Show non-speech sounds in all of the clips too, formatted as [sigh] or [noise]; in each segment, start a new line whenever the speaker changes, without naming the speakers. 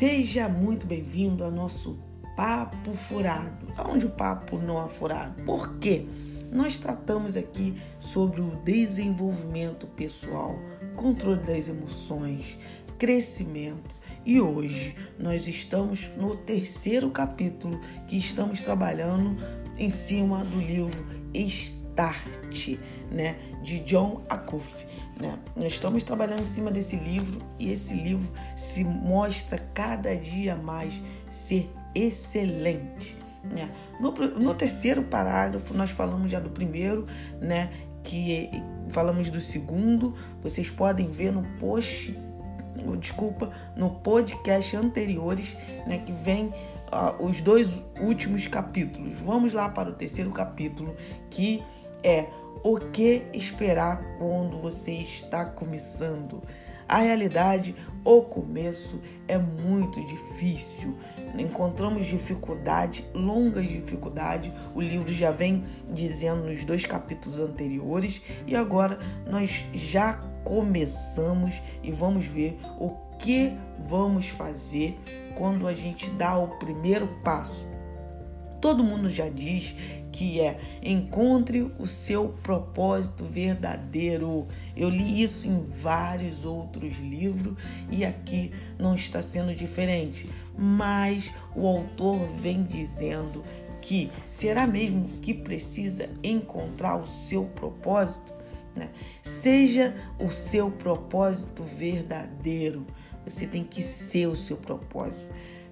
Seja muito bem-vindo ao nosso Papo Furado. Onde o papo não é furado? Por quê? Nós tratamos aqui sobre o desenvolvimento pessoal, controle das emoções, crescimento. E hoje nós estamos no terceiro capítulo que estamos trabalhando em cima do livro Start, né, de John Acuff. Né? Nós estamos trabalhando em cima desse livro e esse livro se mostra cada dia mais ser excelente. Né? No, no terceiro parágrafo, nós falamos já do primeiro, né? que falamos do segundo. Vocês podem ver no post, desculpa, no podcast anteriores, né? que vem os dois últimos capítulos. Vamos lá para o terceiro capítulo, que é o que esperar quando você está começando? A realidade, o começo é muito difícil. Encontramos dificuldade, longas dificuldades. O livro já vem dizendo nos dois capítulos anteriores e agora nós já começamos e vamos ver o que vamos fazer quando a gente dá o primeiro passo. Todo mundo já diz que é encontre o seu propósito verdadeiro. Eu li isso em vários outros livros e aqui não está sendo diferente. Mas o autor vem dizendo que será mesmo que precisa encontrar o seu propósito? Né? Seja o seu propósito verdadeiro. Você tem que ser o seu propósito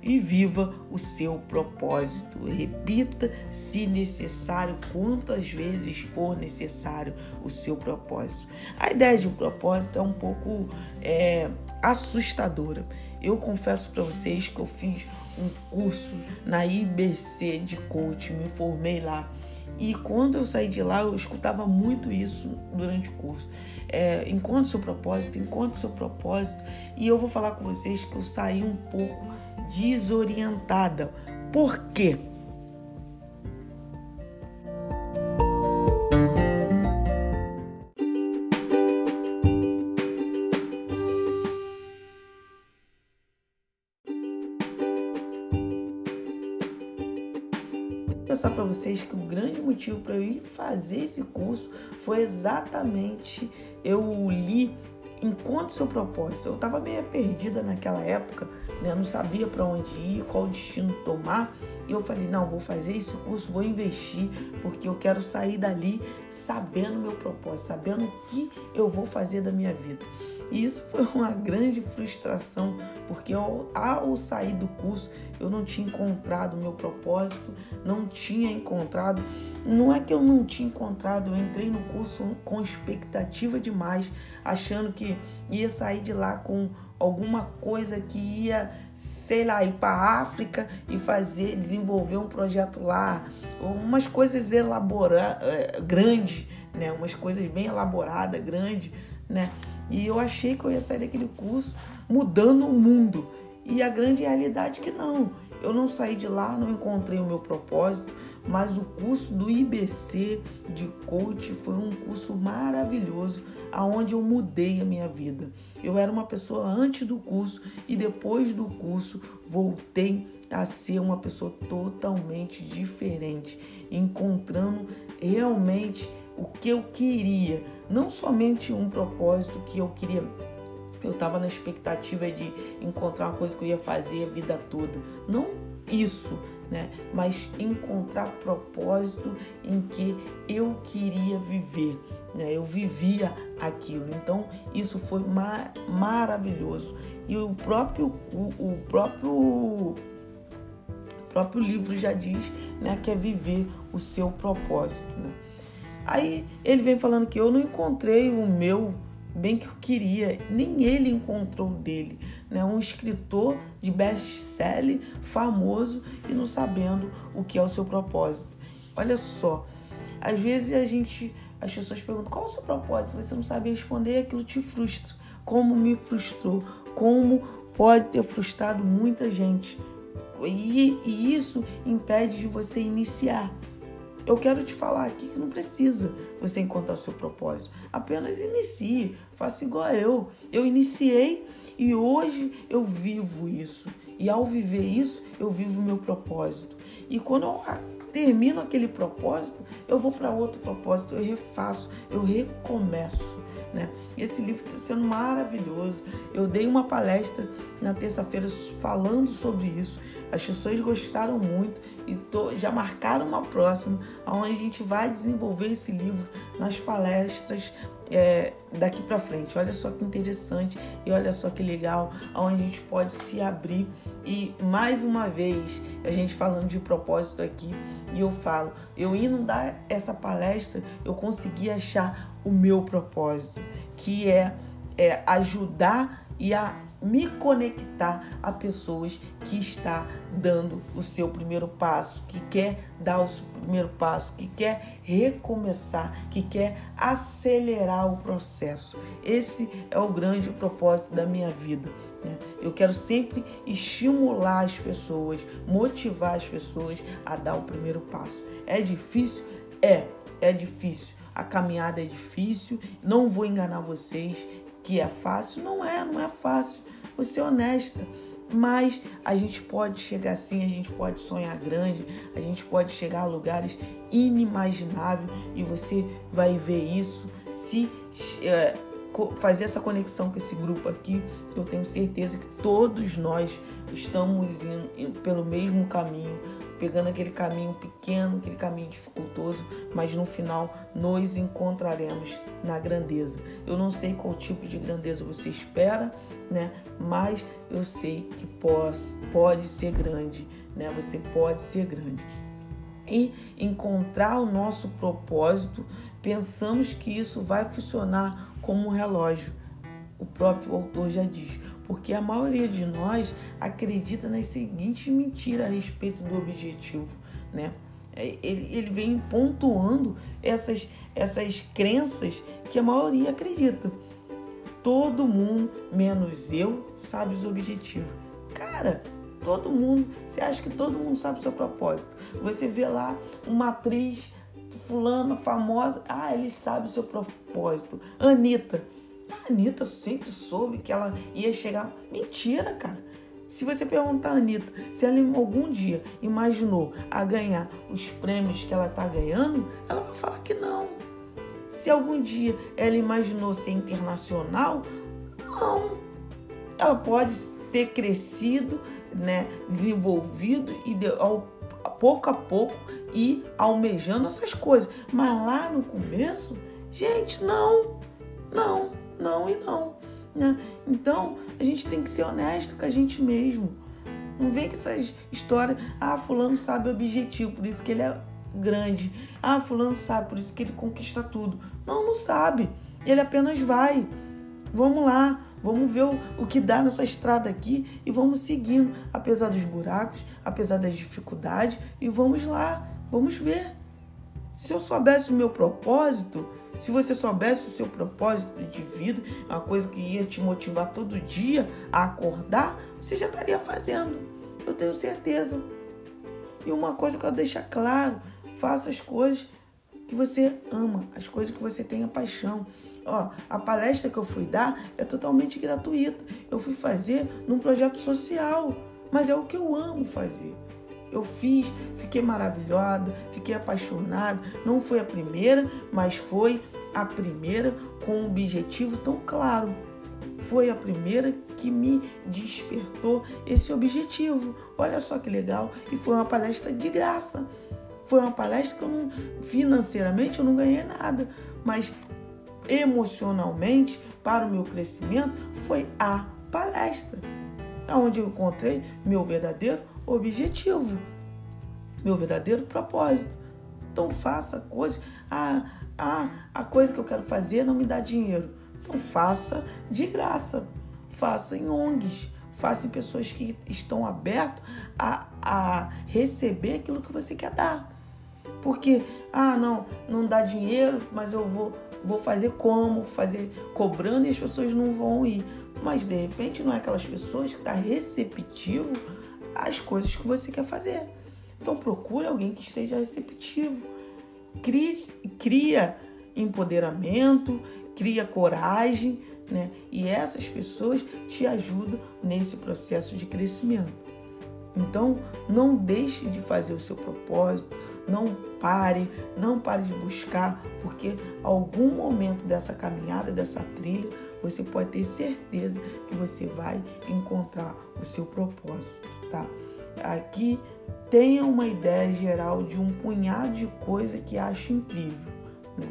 e viva o seu propósito. Repita, se necessário, quantas vezes for necessário o seu propósito. A ideia de um propósito é um pouco é, assustadora. Eu confesso para vocês que eu fiz um curso na IBC de coaching, me formei lá. E quando eu saí de lá, eu escutava muito isso durante o curso. É, encontre seu propósito, encontre seu propósito. E eu vou falar com vocês que eu saí um pouco desorientada. Por quê? pensar para vocês que o grande motivo para eu ir fazer esse curso foi exatamente eu li encontre seu propósito. Eu estava meio perdida naquela época, né? Não sabia para onde ir, qual destino tomar. E eu falei: não, vou fazer esse curso, vou investir, porque eu quero sair dali sabendo meu propósito, sabendo o que eu vou fazer da minha vida. E isso foi [laughs] uma grande frustração, porque ao, ao sair do curso eu não tinha encontrado o meu propósito, não tinha encontrado. Não é que eu não tinha encontrado, eu entrei no curso com expectativa demais, achando que ia sair de lá com alguma coisa que ia, sei lá, ir para a África e fazer, desenvolver um projeto lá, umas coisas elaboradas, eh, grandes, né? Umas coisas bem elaboradas, grandes, né? E eu achei que eu ia sair daquele curso mudando o mundo. E a grande realidade é que não. Eu não saí de lá, não encontrei o meu propósito, mas o curso do IBC de coach foi um curso maravilhoso aonde eu mudei a minha vida. Eu era uma pessoa antes do curso e depois do curso voltei a ser uma pessoa totalmente diferente, encontrando realmente o que eu queria, não somente um propósito que eu queria eu estava na expectativa de encontrar uma coisa que eu ia fazer a vida toda. Não isso, né? Mas encontrar propósito em que eu queria viver, né? Eu vivia aquilo. Então isso foi mar maravilhoso. E o próprio o, o próprio o próprio livro já diz, né, que é viver o seu propósito, né? Aí ele vem falando que eu não encontrei o meu bem que eu queria, nem ele encontrou dele, né? Um escritor de best-seller famoso e não sabendo o que é o seu propósito. Olha só, às vezes a gente, as pessoas perguntam qual é o seu propósito, você não sabe responder, aquilo te frustra. Como me frustrou, como pode ter frustrado muita gente. E, e isso impede de você iniciar. Eu quero te falar aqui que não precisa você encontrar o seu propósito. Apenas inicie, faça igual eu. Eu iniciei e hoje eu vivo isso. E ao viver isso, eu vivo o meu propósito. E quando eu termino aquele propósito, eu vou para outro propósito, eu refaço, eu recomeço. Né? Esse livro está sendo maravilhoso. Eu dei uma palestra na terça-feira falando sobre isso. As pessoas gostaram muito e tô, já marcaram uma próxima, onde a gente vai desenvolver esse livro nas palestras é, daqui para frente. Olha só que interessante e olha só que legal, onde a gente pode se abrir e mais uma vez a gente falando de propósito aqui e eu falo, eu indo dar essa palestra, eu consegui achar o meu propósito, que é, é ajudar e a me conectar a pessoas que está dando o seu primeiro passo, que quer dar o seu primeiro passo, que quer recomeçar, que quer acelerar o processo. Esse é o grande propósito da minha vida. Né? Eu quero sempre estimular as pessoas, motivar as pessoas a dar o primeiro passo. É difícil? É, é difícil. A caminhada é difícil, não vou enganar vocês que é fácil, não é, não é fácil vou ser honesta. Mas a gente pode chegar assim, a gente pode sonhar grande, a gente pode chegar a lugares inimagináveis e você vai ver isso se é, fazer essa conexão com esse grupo aqui. Eu tenho certeza que todos nós estamos indo, indo pelo mesmo caminho, pegando aquele caminho pequeno, aquele caminho dificultoso, mas no final nos encontraremos na grandeza. Eu não sei qual tipo de grandeza você espera, né? Mas eu sei que pode, pode ser grande, né? Você pode ser grande. E encontrar o nosso propósito, pensamos que isso vai funcionar como um relógio. O próprio autor já diz porque a maioria de nós acredita nas seguintes mentiras a respeito do objetivo, né? É, ele, ele vem pontuando essas, essas crenças que a maioria acredita. Todo mundo, menos eu, sabe os objetivos. Cara, todo mundo, você acha que todo mundo sabe o seu propósito. Você vê lá uma atriz fulana famosa, ah, ele sabe o seu propósito. Anitta, Anitta sempre soube que ela ia chegar. Mentira, cara. Se você perguntar a Anitta se ela algum dia imaginou a ganhar os prêmios que ela está ganhando, ela vai falar que não. Se algum dia ela imaginou ser internacional, não. Ela pode ter crescido, né, desenvolvido e de, ao, pouco a pouco e almejando essas coisas. Mas lá no começo, gente, não, não não e não. Né? Então, a gente tem que ser honesto com a gente mesmo. Não vem com essas histórias, ah, fulano sabe o objetivo, por isso que ele é grande. Ah, fulano sabe, por isso que ele conquista tudo. Não, não sabe. Ele apenas vai. Vamos lá, vamos ver o, o que dá nessa estrada aqui e vamos seguindo, apesar dos buracos, apesar das dificuldades, e vamos lá, vamos ver. Se eu soubesse o meu propósito, se você soubesse o seu propósito de vida, uma coisa que ia te motivar todo dia a acordar, você já estaria fazendo. Eu tenho certeza. E uma coisa que eu deixo claro, faça as coisas que você ama, as coisas que você tem paixão. Ó, a palestra que eu fui dar é totalmente gratuita. Eu fui fazer num projeto social, mas é o que eu amo fazer. Eu fiz, fiquei maravilhada, fiquei apaixonada. Não foi a primeira, mas foi a primeira com um objetivo tão claro. Foi a primeira que me despertou esse objetivo. Olha só que legal! E foi uma palestra de graça. Foi uma palestra que eu não, financeiramente eu não ganhei nada, mas emocionalmente, para o meu crescimento, foi a palestra, onde eu encontrei meu verdadeiro objetivo, meu verdadeiro propósito. Então faça coisas. Ah, ah, a coisa que eu quero fazer não me dá dinheiro. Então faça de graça. Faça em ONGs. Faça em pessoas que estão abertas a, a receber aquilo que você quer dar. Porque, ah, não, não dá dinheiro, mas eu vou, vou fazer como? Fazer cobrando e as pessoas não vão ir. Mas de repente não é aquelas pessoas que estão tá receptivo às coisas que você quer fazer. Então procure alguém que esteja receptivo cria empoderamento, cria coragem, né? E essas pessoas te ajudam nesse processo de crescimento. Então, não deixe de fazer o seu propósito, não pare, não pare de buscar, porque algum momento dessa caminhada, dessa trilha, você pode ter certeza que você vai encontrar o seu propósito, tá? Aqui tenha uma ideia geral de um punhado de coisa que acha incrível. Né?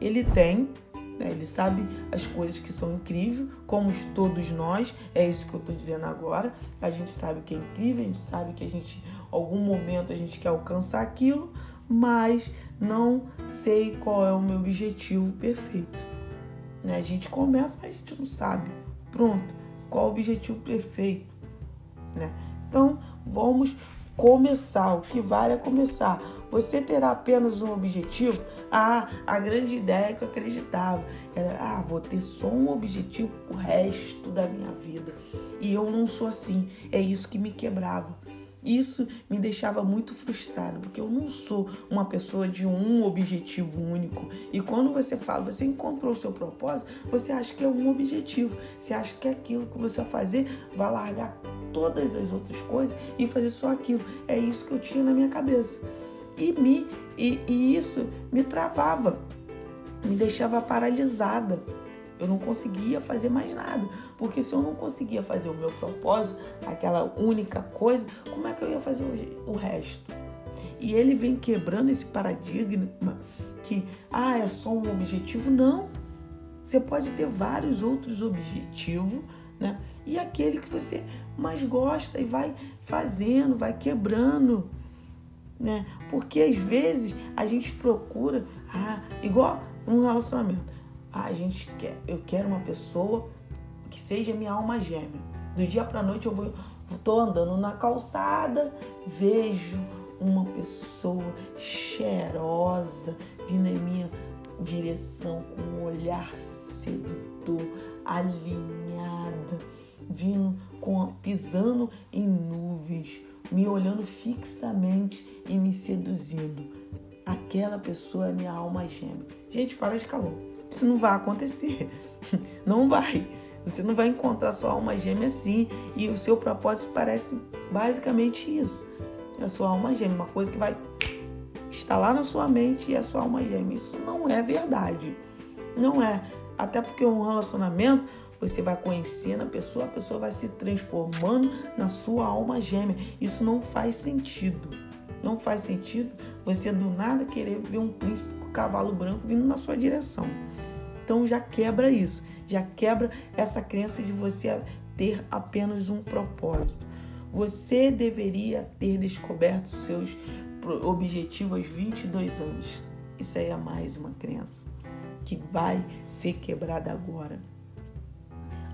Ele tem, né? ele sabe as coisas que são incríveis, como todos nós, é isso que eu estou dizendo agora. A gente sabe que é incrível, a gente sabe que a gente, algum momento, a gente quer alcançar aquilo, mas não sei qual é o meu objetivo perfeito. Né? A gente começa, mas a gente não sabe. Pronto, qual o objetivo perfeito? Né? Então, vamos começar. O que vale é começar. Você terá apenas um objetivo? Ah, a grande ideia que eu acreditava era: ah, vou ter só um objetivo o resto da minha vida. E eu não sou assim. É isso que me quebrava. Isso me deixava muito frustrado, porque eu não sou uma pessoa de um objetivo único. E quando você fala, você encontrou o seu propósito, você acha que é um objetivo. Você acha que é aquilo que você vai fazer vai largar todas as outras coisas e fazer só aquilo. É isso que eu tinha na minha cabeça. E, me, e, e isso me travava, me deixava paralisada. Eu não conseguia fazer mais nada. Porque se eu não conseguia fazer o meu propósito, aquela única coisa, como é que eu ia fazer o, resto? E ele vem quebrando esse paradigma que, ah, é só um objetivo. Não. Você pode ter vários outros objetivos, né? E aquele que você mais gosta e vai fazendo, vai quebrando, né? Porque às vezes a gente procura, ah, igual um relacionamento. Ah, a gente quer, eu quero uma pessoa que seja minha alma gêmea. Do dia para noite eu vou, tô andando na calçada, vejo uma pessoa cheirosa vindo em minha direção com um olhar sedutor, alinhada, vindo com pisando em nuvens, me olhando fixamente e me seduzindo. Aquela pessoa é minha alma gêmea. Gente, para de calor. Isso não vai acontecer. [laughs] Não vai. Você não vai encontrar sua alma gêmea assim. E o seu propósito parece basicamente isso. A sua alma gêmea, uma coisa que vai estar lá na sua mente e a sua alma gêmea. Isso não é verdade. Não é. Até porque um relacionamento você vai conhecendo a pessoa, a pessoa vai se transformando na sua alma gêmea. Isso não faz sentido. Não faz sentido você do nada querer ver um príncipe cavalo branco vindo na sua direção. Então já quebra isso, já quebra essa crença de você ter apenas um propósito. Você deveria ter descoberto seus objetivos aos 22 anos. Isso aí é mais uma crença que vai ser quebrada agora.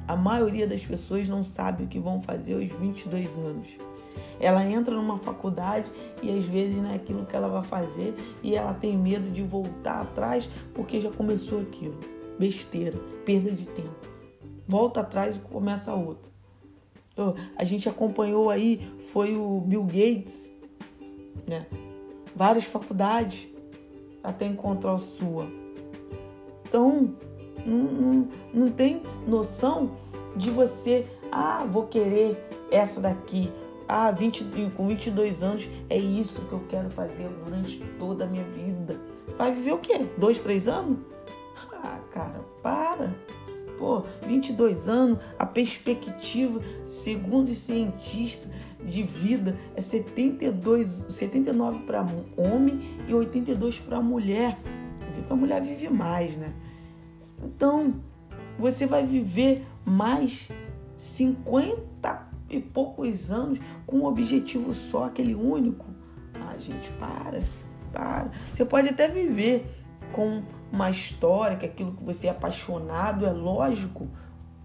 A maioria das pessoas não sabe o que vão fazer aos 22 anos. Ela entra numa faculdade e às vezes não é aquilo que ela vai fazer e ela tem medo de voltar atrás porque já começou aquilo besteira, perda de tempo. Volta atrás e começa outra. A gente acompanhou aí, foi o Bill Gates, né? Várias faculdades até encontrar a sua. Então, não, não, não tem noção de você, ah, vou querer essa daqui. Ah, 20, com 22 anos é isso que eu quero fazer durante toda a minha vida. Vai viver o quê? Dois, três anos? Ah, cara, para. Pô, 22 anos, a perspectiva, segundo os cientistas de vida, é 72, 79 para homem e 82 para mulher. Porque a mulher vive mais, né? Então, você vai viver mais 50 e poucos anos com um objetivo só, aquele único. Ah, gente, para, para. Você pode até viver com uma história, que aquilo que você é apaixonado, é lógico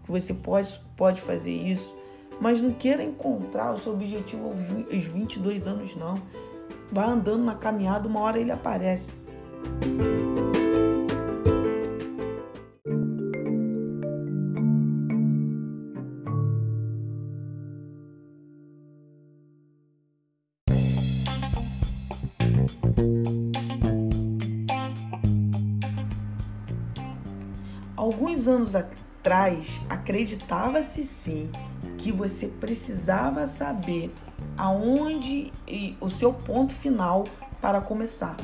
que você pode, pode fazer isso. Mas não queira encontrar o seu objetivo aos 22 anos, não. Vai andando na caminhada, uma hora ele aparece. Anos atrás acreditava-se sim que você precisava saber aonde e o seu ponto final para começar.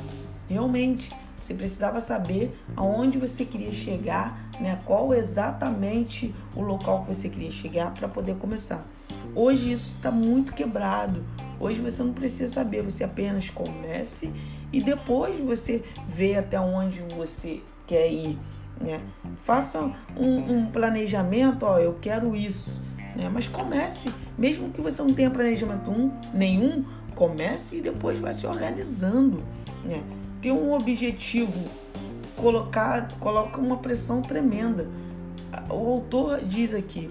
Realmente, você precisava saber aonde você queria chegar, né? Qual exatamente o local que você queria chegar para poder começar. Hoje isso está muito quebrado. Hoje você não precisa saber, você apenas comece e depois você vê até onde você quer ir. Né? Faça um, um planejamento, ó, eu quero isso, né? Mas comece, mesmo que você não tenha planejamento um, nenhum, comece e depois vai se organizando, né? Ter um objetivo, colocar, coloca uma pressão tremenda. O autor diz aqui,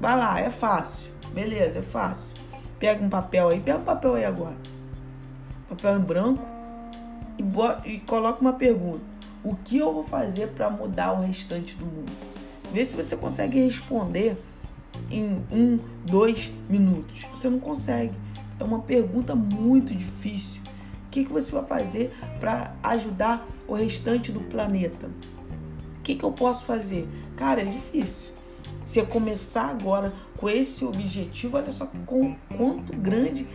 vai lá, é fácil, beleza, é fácil. Pega um papel aí, pega um papel aí agora, papel em branco e, e coloca uma pergunta o que eu vou fazer para mudar o restante do mundo? Vê se você consegue responder em um, dois minutos. Você não consegue. É uma pergunta muito difícil. O que, que você vai fazer para ajudar o restante do planeta? O que, que eu posso fazer? Cara, é difícil. Se eu começar agora com esse objetivo, olha só com, quanto grande,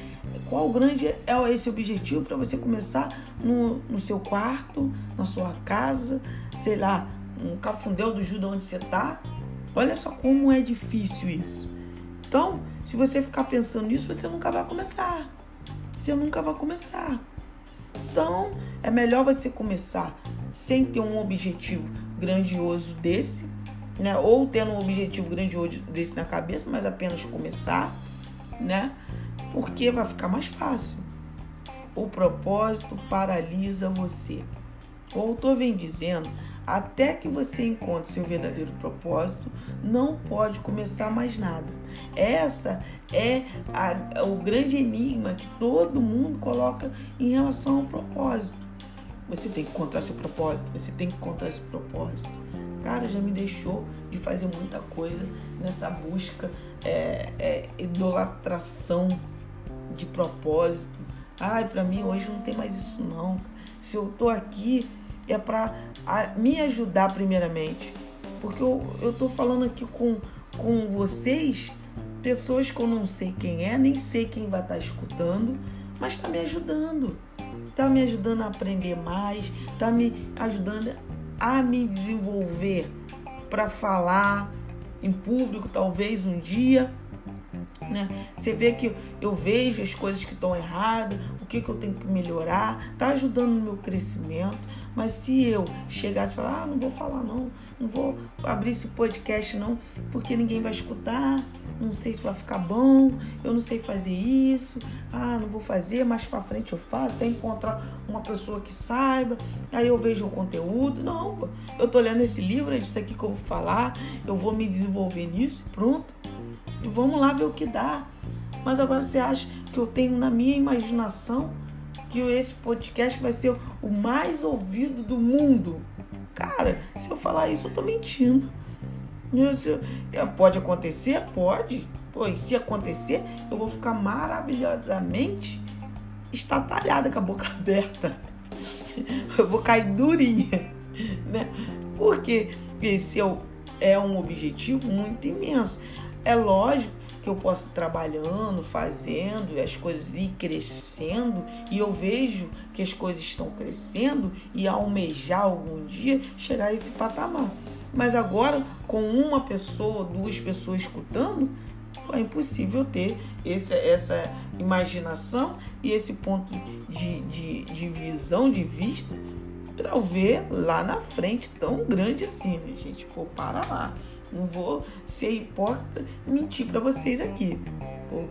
qual grande é esse objetivo para você começar no, no seu quarto, na sua casa, sei lá, um cafundel do Judas onde você está. Olha só como é difícil isso. Então, se você ficar pensando nisso, você nunca vai começar. Você nunca vai começar. Então, é melhor você começar sem ter um objetivo grandioso desse né? Ou tendo um objetivo grandioso desse na cabeça, mas apenas começar, né? Porque vai ficar mais fácil. O propósito paralisa você. O autor vem dizendo, até que você encontre seu verdadeiro propósito, não pode começar mais nada. Essa é a, o grande enigma que todo mundo coloca em relação ao propósito. Você tem que encontrar seu propósito, você tem que encontrar esse propósito cara, já me deixou de fazer muita coisa nessa busca, é, é, idolatração de propósito. Ai, para mim hoje não tem mais isso não. Se eu tô aqui é para me ajudar primeiramente, porque eu, eu tô falando aqui com, com vocês, pessoas que eu não sei quem é, nem sei quem vai estar tá escutando, mas está me ajudando. Está me ajudando a aprender mais, está me ajudando a me desenvolver para falar em público, talvez um dia. Né? Você vê que eu vejo as coisas que estão erradas, o que, que eu tenho que melhorar, tá ajudando no meu crescimento. Mas se eu chegasse e falar, ah, não vou falar não, não vou abrir esse podcast não, porque ninguém vai escutar, não sei se vai ficar bom, eu não sei fazer isso, ah, não vou fazer, mais para frente eu faço, que encontrar uma pessoa que saiba, aí eu vejo o conteúdo. Não, eu tô lendo esse livro, é disso aqui que eu vou falar, eu vou me desenvolver nisso, pronto. Vamos lá ver o que dá. Mas agora você acha que eu tenho na minha imaginação que esse podcast vai ser o mais ouvido do mundo. Cara, se eu falar isso, eu tô mentindo. Isso, pode acontecer? Pode. Pô, e se acontecer, eu vou ficar maravilhosamente estatalhada com a boca [laughs] aberta. Eu vou cair durinha, né? Porque esse é, é um objetivo muito imenso. É lógico que eu posso ir trabalhando, fazendo, as coisas ir crescendo, e eu vejo que as coisas estão crescendo e almejar algum dia chegar a esse patamar. Mas agora, com uma pessoa, duas pessoas escutando, é impossível ter esse, essa imaginação e esse ponto de, de, de visão, de vista, para ver lá na frente tão grande assim, né, gente? Pô, para lá. Não vou ser hipócrita e mentir para vocês aqui. Pô,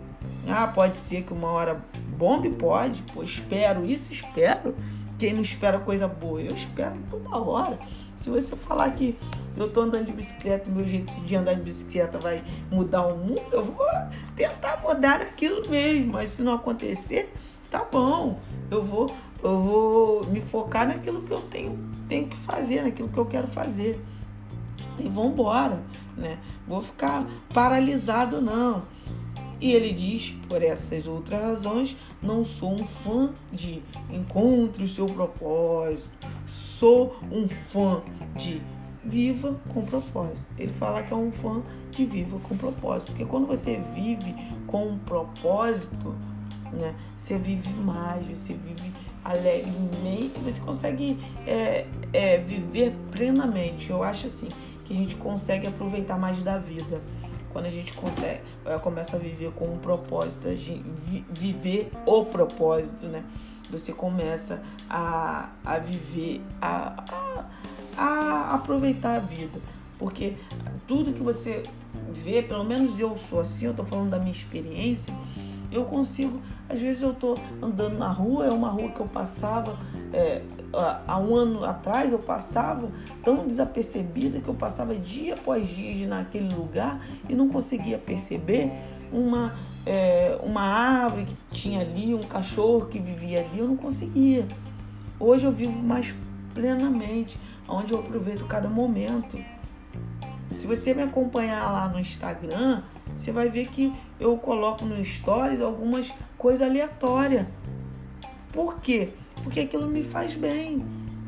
ah, pode ser que uma hora bombe? Pode. Pô, espero isso, espero. Quem não espera coisa boa? Eu espero toda hora. Se você falar que eu tô andando de bicicleta, meu jeito de andar de bicicleta vai mudar o mundo, eu vou tentar mudar aquilo mesmo. Mas se não acontecer, tá bom. Eu vou, eu vou me focar naquilo que eu tenho, tenho que fazer, naquilo que eu quero fazer e vão embora, né? Vou ficar paralisado não. E ele diz, por essas outras razões, não sou um fã de encontre o seu propósito. Sou um fã de viva com propósito. Ele fala que é um fã de viva com propósito, porque quando você vive com um propósito, né, você vive mais, você vive alegremente, você consegue é, é, viver plenamente. Eu acho assim que a gente consegue aproveitar mais da vida quando a gente consegue é, começa a viver com um propósito, a gente, viver o propósito, né? Você começa a, a viver, a, a a aproveitar a vida. Porque tudo que você vê, pelo menos eu sou assim, eu tô falando da minha experiência, eu consigo, às vezes eu tô andando na rua, é uma rua que eu passava é, há um ano atrás, eu passava tão desapercebida que eu passava dia após dia naquele lugar e não conseguia perceber uma, é, uma árvore que tinha ali, um cachorro que vivia ali, eu não conseguia. Hoje eu vivo mais plenamente onde eu aproveito cada momento. Se você me acompanhar lá no Instagram, você vai ver que eu coloco no Stories algumas coisas aleatórias. Por quê? Porque aquilo me faz bem.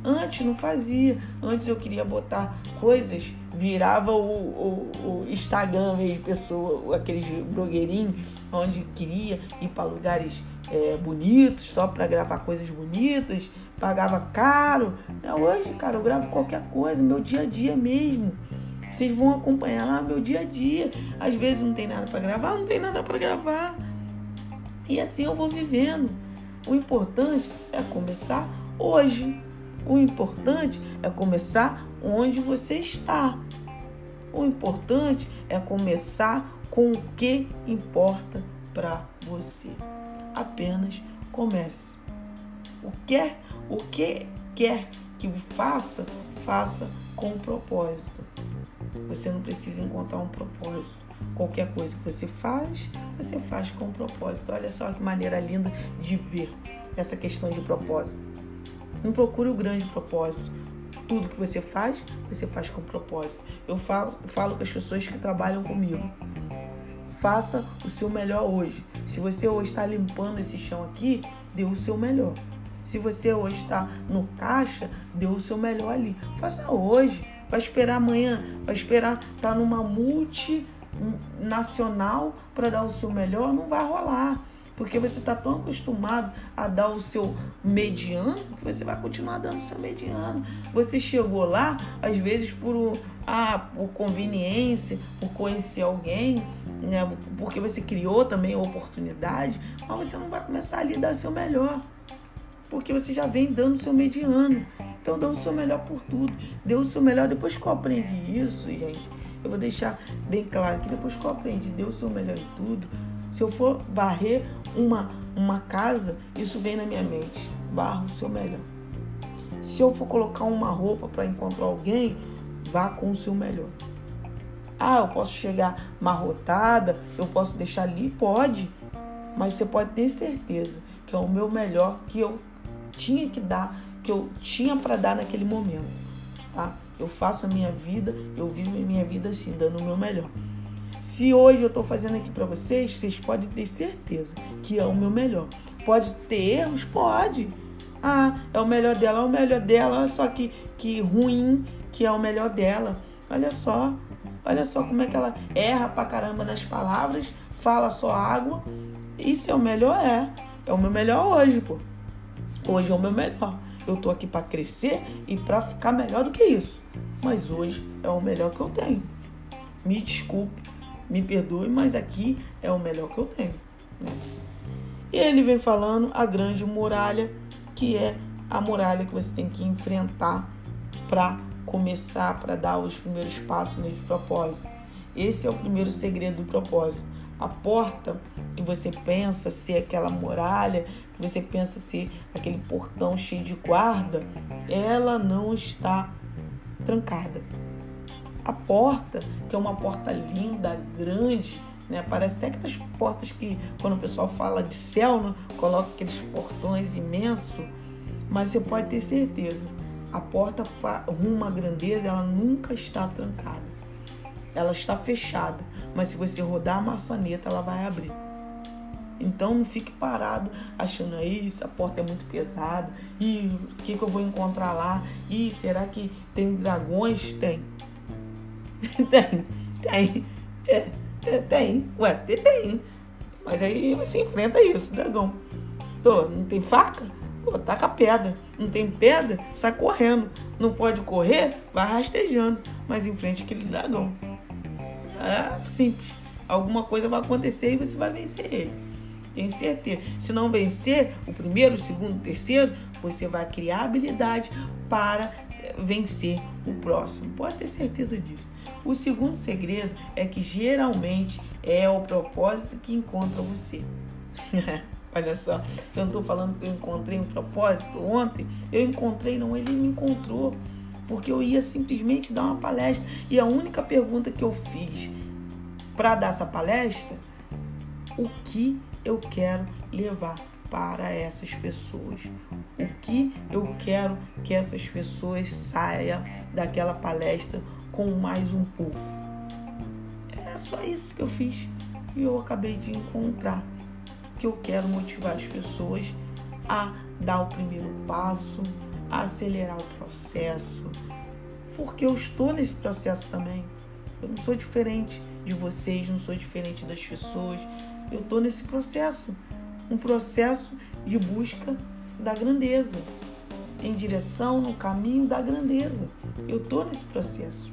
Antes não fazia. Antes eu queria botar coisas, virava o, o, o Instagram mesmo, pessoa, aqueles blogueirinhos, onde queria ir para lugares é, bonitos, só para gravar coisas bonitas, pagava caro. É, hoje, cara, eu gravo qualquer coisa, meu dia a dia mesmo. Vocês vão acompanhar lá meu dia a dia. Às vezes não tem nada para gravar, não tem nada para gravar. E assim eu vou vivendo. O importante é começar hoje. O importante é começar onde você está. O importante é começar com o que importa para você. Apenas comece. O que o que quer que faça, faça com propósito. Você não precisa encontrar um propósito. Qualquer coisa que você faz, você faz com propósito. Olha só que maneira linda de ver essa questão de propósito. Não procure o grande propósito. Tudo que você faz, você faz com propósito. Eu falo, falo com as pessoas que trabalham comigo. Faça o seu melhor hoje. Se você hoje está limpando esse chão aqui, dê o seu melhor. Se você hoje está no caixa, dê o seu melhor ali. Faça hoje. Vai esperar amanhã, vai esperar estar tá numa multinacional para dar o seu melhor, não vai rolar. Porque você está tão acostumado a dar o seu mediano que você vai continuar dando o seu mediano. Você chegou lá, às vezes, por, ah, por conveniência, por conhecer alguém, né? porque você criou também oportunidade, mas você não vai começar ali a dar o seu melhor porque você já vem dando o seu mediano. Então dê o seu melhor por tudo. Dê o seu melhor. Depois que eu aprendi isso, gente, eu vou deixar bem claro que depois que eu aprendi, dê o seu melhor em tudo. Se eu for varrer uma, uma casa, isso vem na minha mente. Barra o seu melhor. Se eu for colocar uma roupa para encontrar alguém, vá com o seu melhor. Ah, eu posso chegar marrotada, eu posso deixar ali? Pode. Mas você pode ter certeza que é o meu melhor que eu tinha que dar, que eu tinha para dar naquele momento, tá? Eu faço a minha vida, eu vivo a minha vida assim, dando o meu melhor. Se hoje eu estou fazendo aqui para vocês, vocês podem ter certeza que é o meu melhor. Pode ter erros? Pode. Ah, é o melhor dela, é o melhor dela, só que, que ruim que é o melhor dela. Olha só, olha só como é que ela erra pra caramba nas palavras, fala só água. Isso é o melhor? É. É o meu melhor hoje, pô. Hoje é o meu melhor. Eu tô aqui para crescer e para ficar melhor do que isso. Mas hoje é o melhor que eu tenho. Me desculpe, me perdoe, mas aqui é o melhor que eu tenho. Né? E ele vem falando a grande muralha, que é a muralha que você tem que enfrentar para começar, para dar os primeiros passos nesse propósito. Esse é o primeiro segredo do propósito. A porta que você pensa ser aquela muralha, que você pensa ser aquele portão cheio de guarda, ela não está trancada. A porta, que é uma porta linda, grande, né? Parece até aquelas portas que, quando o pessoal fala de céu, né? coloca aqueles portões imensos. Mas você pode ter certeza, a porta rumo à grandeza, ela nunca está trancada. Ela está fechada, mas se você rodar a maçaneta, ela vai abrir. Então não fique parado achando aí, essa porta é muito pesada. E o que, que eu vou encontrar lá? E será que tem dragões? Tem. [laughs] tem, tem. É, é, tem. Ué, tem. Mas aí você enfrenta isso, dragão. Pô, não tem faca? Pô, taca pedra. Não tem pedra? Sai correndo. Não pode correr? Vai rastejando. Mas enfrente aquele dragão. É simples. Alguma coisa vai acontecer e você vai vencer ele. Tenho certeza. Se não vencer o primeiro, o segundo, o terceiro, você vai criar habilidade para eh, vencer o próximo. Pode ter certeza disso. O segundo segredo é que geralmente é o propósito que encontra você. [laughs] Olha só, eu não estou falando que eu encontrei um propósito ontem. Eu encontrei, não, ele me encontrou. Porque eu ia simplesmente dar uma palestra. E a única pergunta que eu fiz para dar essa palestra, o que eu quero levar para essas pessoas? O que eu quero que essas pessoas saiam daquela palestra com mais um pouco? É só isso que eu fiz e eu acabei de encontrar que eu quero motivar as pessoas a dar o primeiro passo, acelerar o processo, porque eu estou nesse processo também. Eu não sou diferente de vocês, não sou diferente das pessoas. Eu estou nesse processo, um processo de busca da grandeza, em direção no caminho da grandeza. Eu estou nesse processo.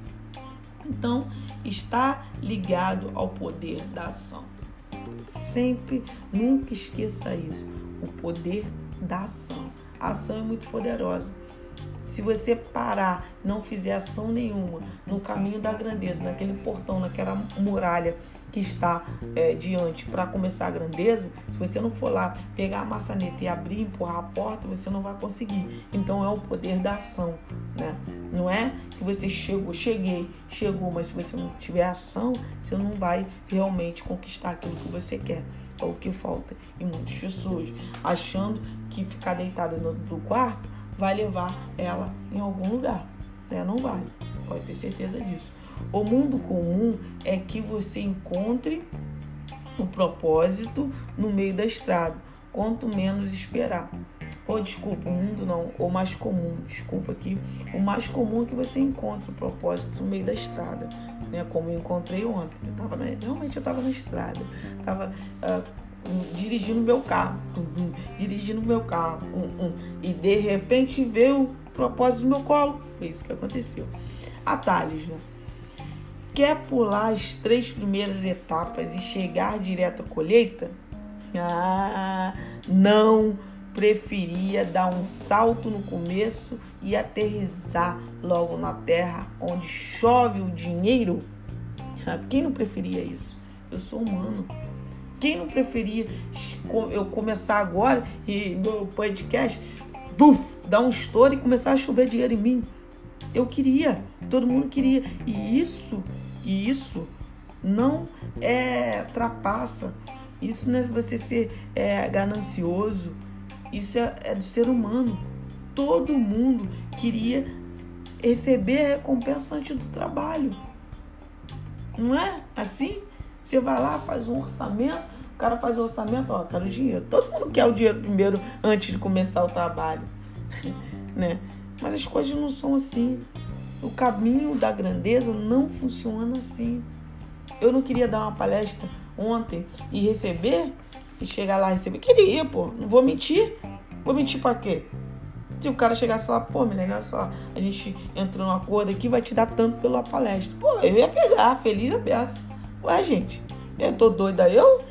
Então, está ligado ao poder da ação. Sempre, nunca esqueça isso. O poder da ação. A ação é muito poderosa. Se você parar, não fizer ação nenhuma no caminho da grandeza, naquele portão, naquela muralha que está é, diante para começar a grandeza, se você não for lá pegar a maçaneta e abrir, empurrar a porta, você não vai conseguir. Então é o poder da ação, né? Não é que você chegou, cheguei, chegou, mas se você não tiver ação, você não vai realmente conquistar aquilo que você quer. É o que falta em muitas pessoas, achando que ficar deitada no, no quarto vai levar ela em algum lugar. Né? Não vai, pode ter certeza disso. O mundo comum é que você encontre o propósito no meio da estrada, quanto menos esperar. Ou desculpa, o mundo não, o mais comum, desculpa aqui. O mais comum é que você encontre o propósito no meio da estrada, né? Como eu encontrei ontem. Eu tava na, realmente eu estava na estrada, estava uh, dirigindo meu carro, dirigindo meu carro, um, um, e de repente veio o propósito no meu colo. Foi isso que aconteceu. Atalhos, né? Quer pular as três primeiras etapas e chegar direto à colheita? Ah, não preferia dar um salto no começo e aterrizar logo na terra onde chove o dinheiro? Ah, quem não preferia isso? Eu sou humano. Quem não preferia eu começar agora e no podcast, buf, dar um estouro e começar a chover dinheiro em mim? Eu queria, todo mundo queria. E isso e isso não é trapaça, isso não é você ser é, ganancioso, isso é, é do ser humano. Todo mundo queria receber a recompensa antes do trabalho. Não é assim? Você vai lá, faz um orçamento, o cara faz o orçamento, ó, quero dinheiro. Todo mundo quer o dinheiro primeiro antes de começar o trabalho, [laughs] né? Mas as coisas não são assim. O caminho da grandeza não funciona assim. Eu não queria dar uma palestra ontem e receber, e chegar lá e receber. Queria, pô, não vou mentir. Vou mentir pra quê? Se o cara chegasse lá, pô, menina, olha só, a gente entrou num acordo aqui, vai te dar tanto pela palestra. Pô, eu ia pegar, feliz a peça. Ué, gente, eu tô doida eu?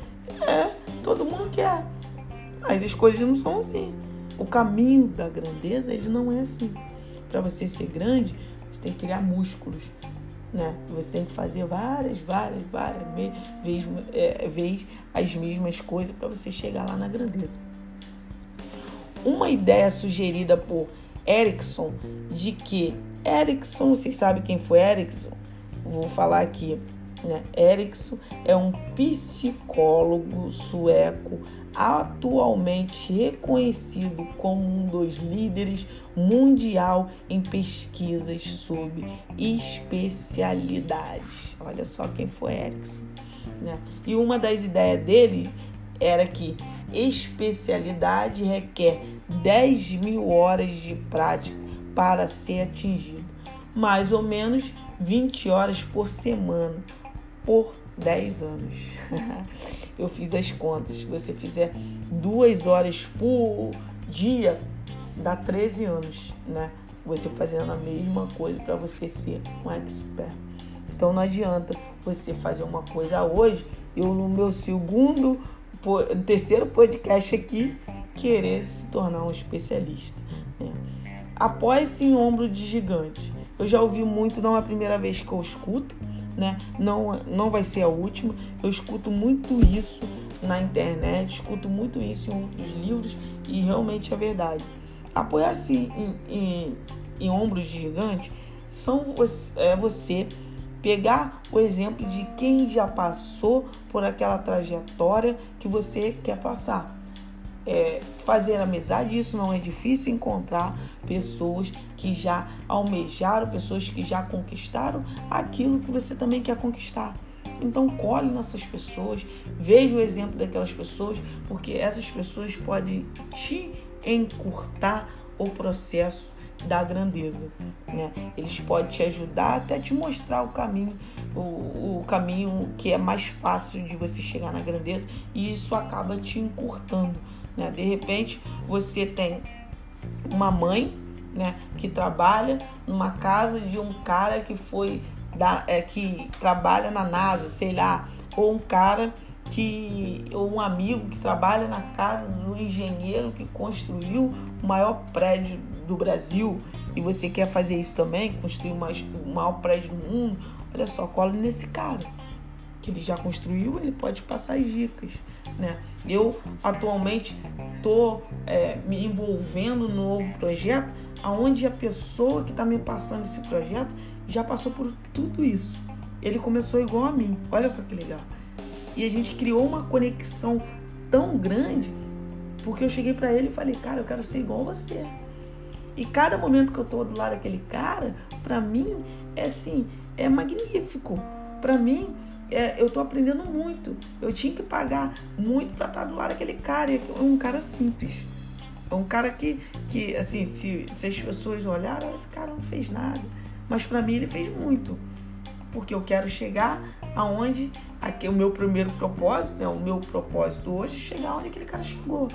É, todo mundo quer. Mas as coisas não são assim. O caminho da grandeza, ele não é assim. Para você ser grande, você tem que criar músculos. Né? Você tem que fazer várias, várias, várias vezes, é, vezes as mesmas coisas para você chegar lá na grandeza. Uma ideia sugerida por Erickson de que Erickson, vocês sabem quem foi Erickson? Vou falar aqui. Né? É um psicólogo sueco atualmente reconhecido como um dos líderes mundial em pesquisas sobre especialidades. Olha só quem foi Erickson. Né? E uma das ideias dele era que especialidade requer 10 mil horas de prática para ser atingido, mais ou menos 20 horas por semana, por 10 anos. [laughs] Eu fiz as contas. Se você fizer duas horas por dia, dá 13 anos, né? Você fazendo a mesma coisa para você ser um expert. Então não adianta você fazer uma coisa hoje, eu no meu segundo, terceiro podcast aqui, querer se tornar um especialista. Né? Após-se em ombro de gigante. Eu já ouvi muito, não é a primeira vez que eu escuto, né? Não, não vai ser a última. Eu escuto muito isso na internet, escuto muito isso em outros livros e realmente é verdade. Apoiar-se em, em, em, ombros de gigante são é você pegar o exemplo de quem já passou por aquela trajetória que você quer passar é, fazer amizade, isso não é difícil encontrar pessoas que já almejaram, pessoas que já conquistaram aquilo que você também quer conquistar. Então colhe nessas pessoas, veja o exemplo daquelas pessoas, porque essas pessoas podem te encurtar o processo da grandeza. Né? Eles podem te ajudar até te mostrar o caminho, o, o caminho que é mais fácil de você chegar na grandeza e isso acaba te encurtando. Né? De repente, você tem uma mãe né, que trabalha numa casa de um cara que foi da, é, que trabalha na NASA, sei lá, ou um cara que ou um amigo que trabalha na casa do engenheiro que construiu o maior prédio do Brasil. E você quer fazer isso também, construir o maior prédio do mundo, olha só, cola nesse cara que ele já construiu, ele pode passar as dicas, né? Eu atualmente estou é, me envolvendo no novo projeto, aonde a pessoa que está me passando esse projeto já passou por tudo isso. Ele começou igual a mim. Olha só que legal. E a gente criou uma conexão tão grande porque eu cheguei para ele e falei, cara, eu quero ser igual a você. E cada momento que eu tô do lado daquele cara, para mim é assim, é magnífico. Para mim é, eu tô aprendendo muito. Eu tinha que pagar muito para estar do lado daquele cara. É um cara simples. É um cara que, que assim, se, se as pessoas olharam, esse cara não fez nada. Mas para mim ele fez muito. Porque eu quero chegar aonde aqui o meu primeiro propósito, né, o meu propósito hoje, é chegar onde aquele cara chegou,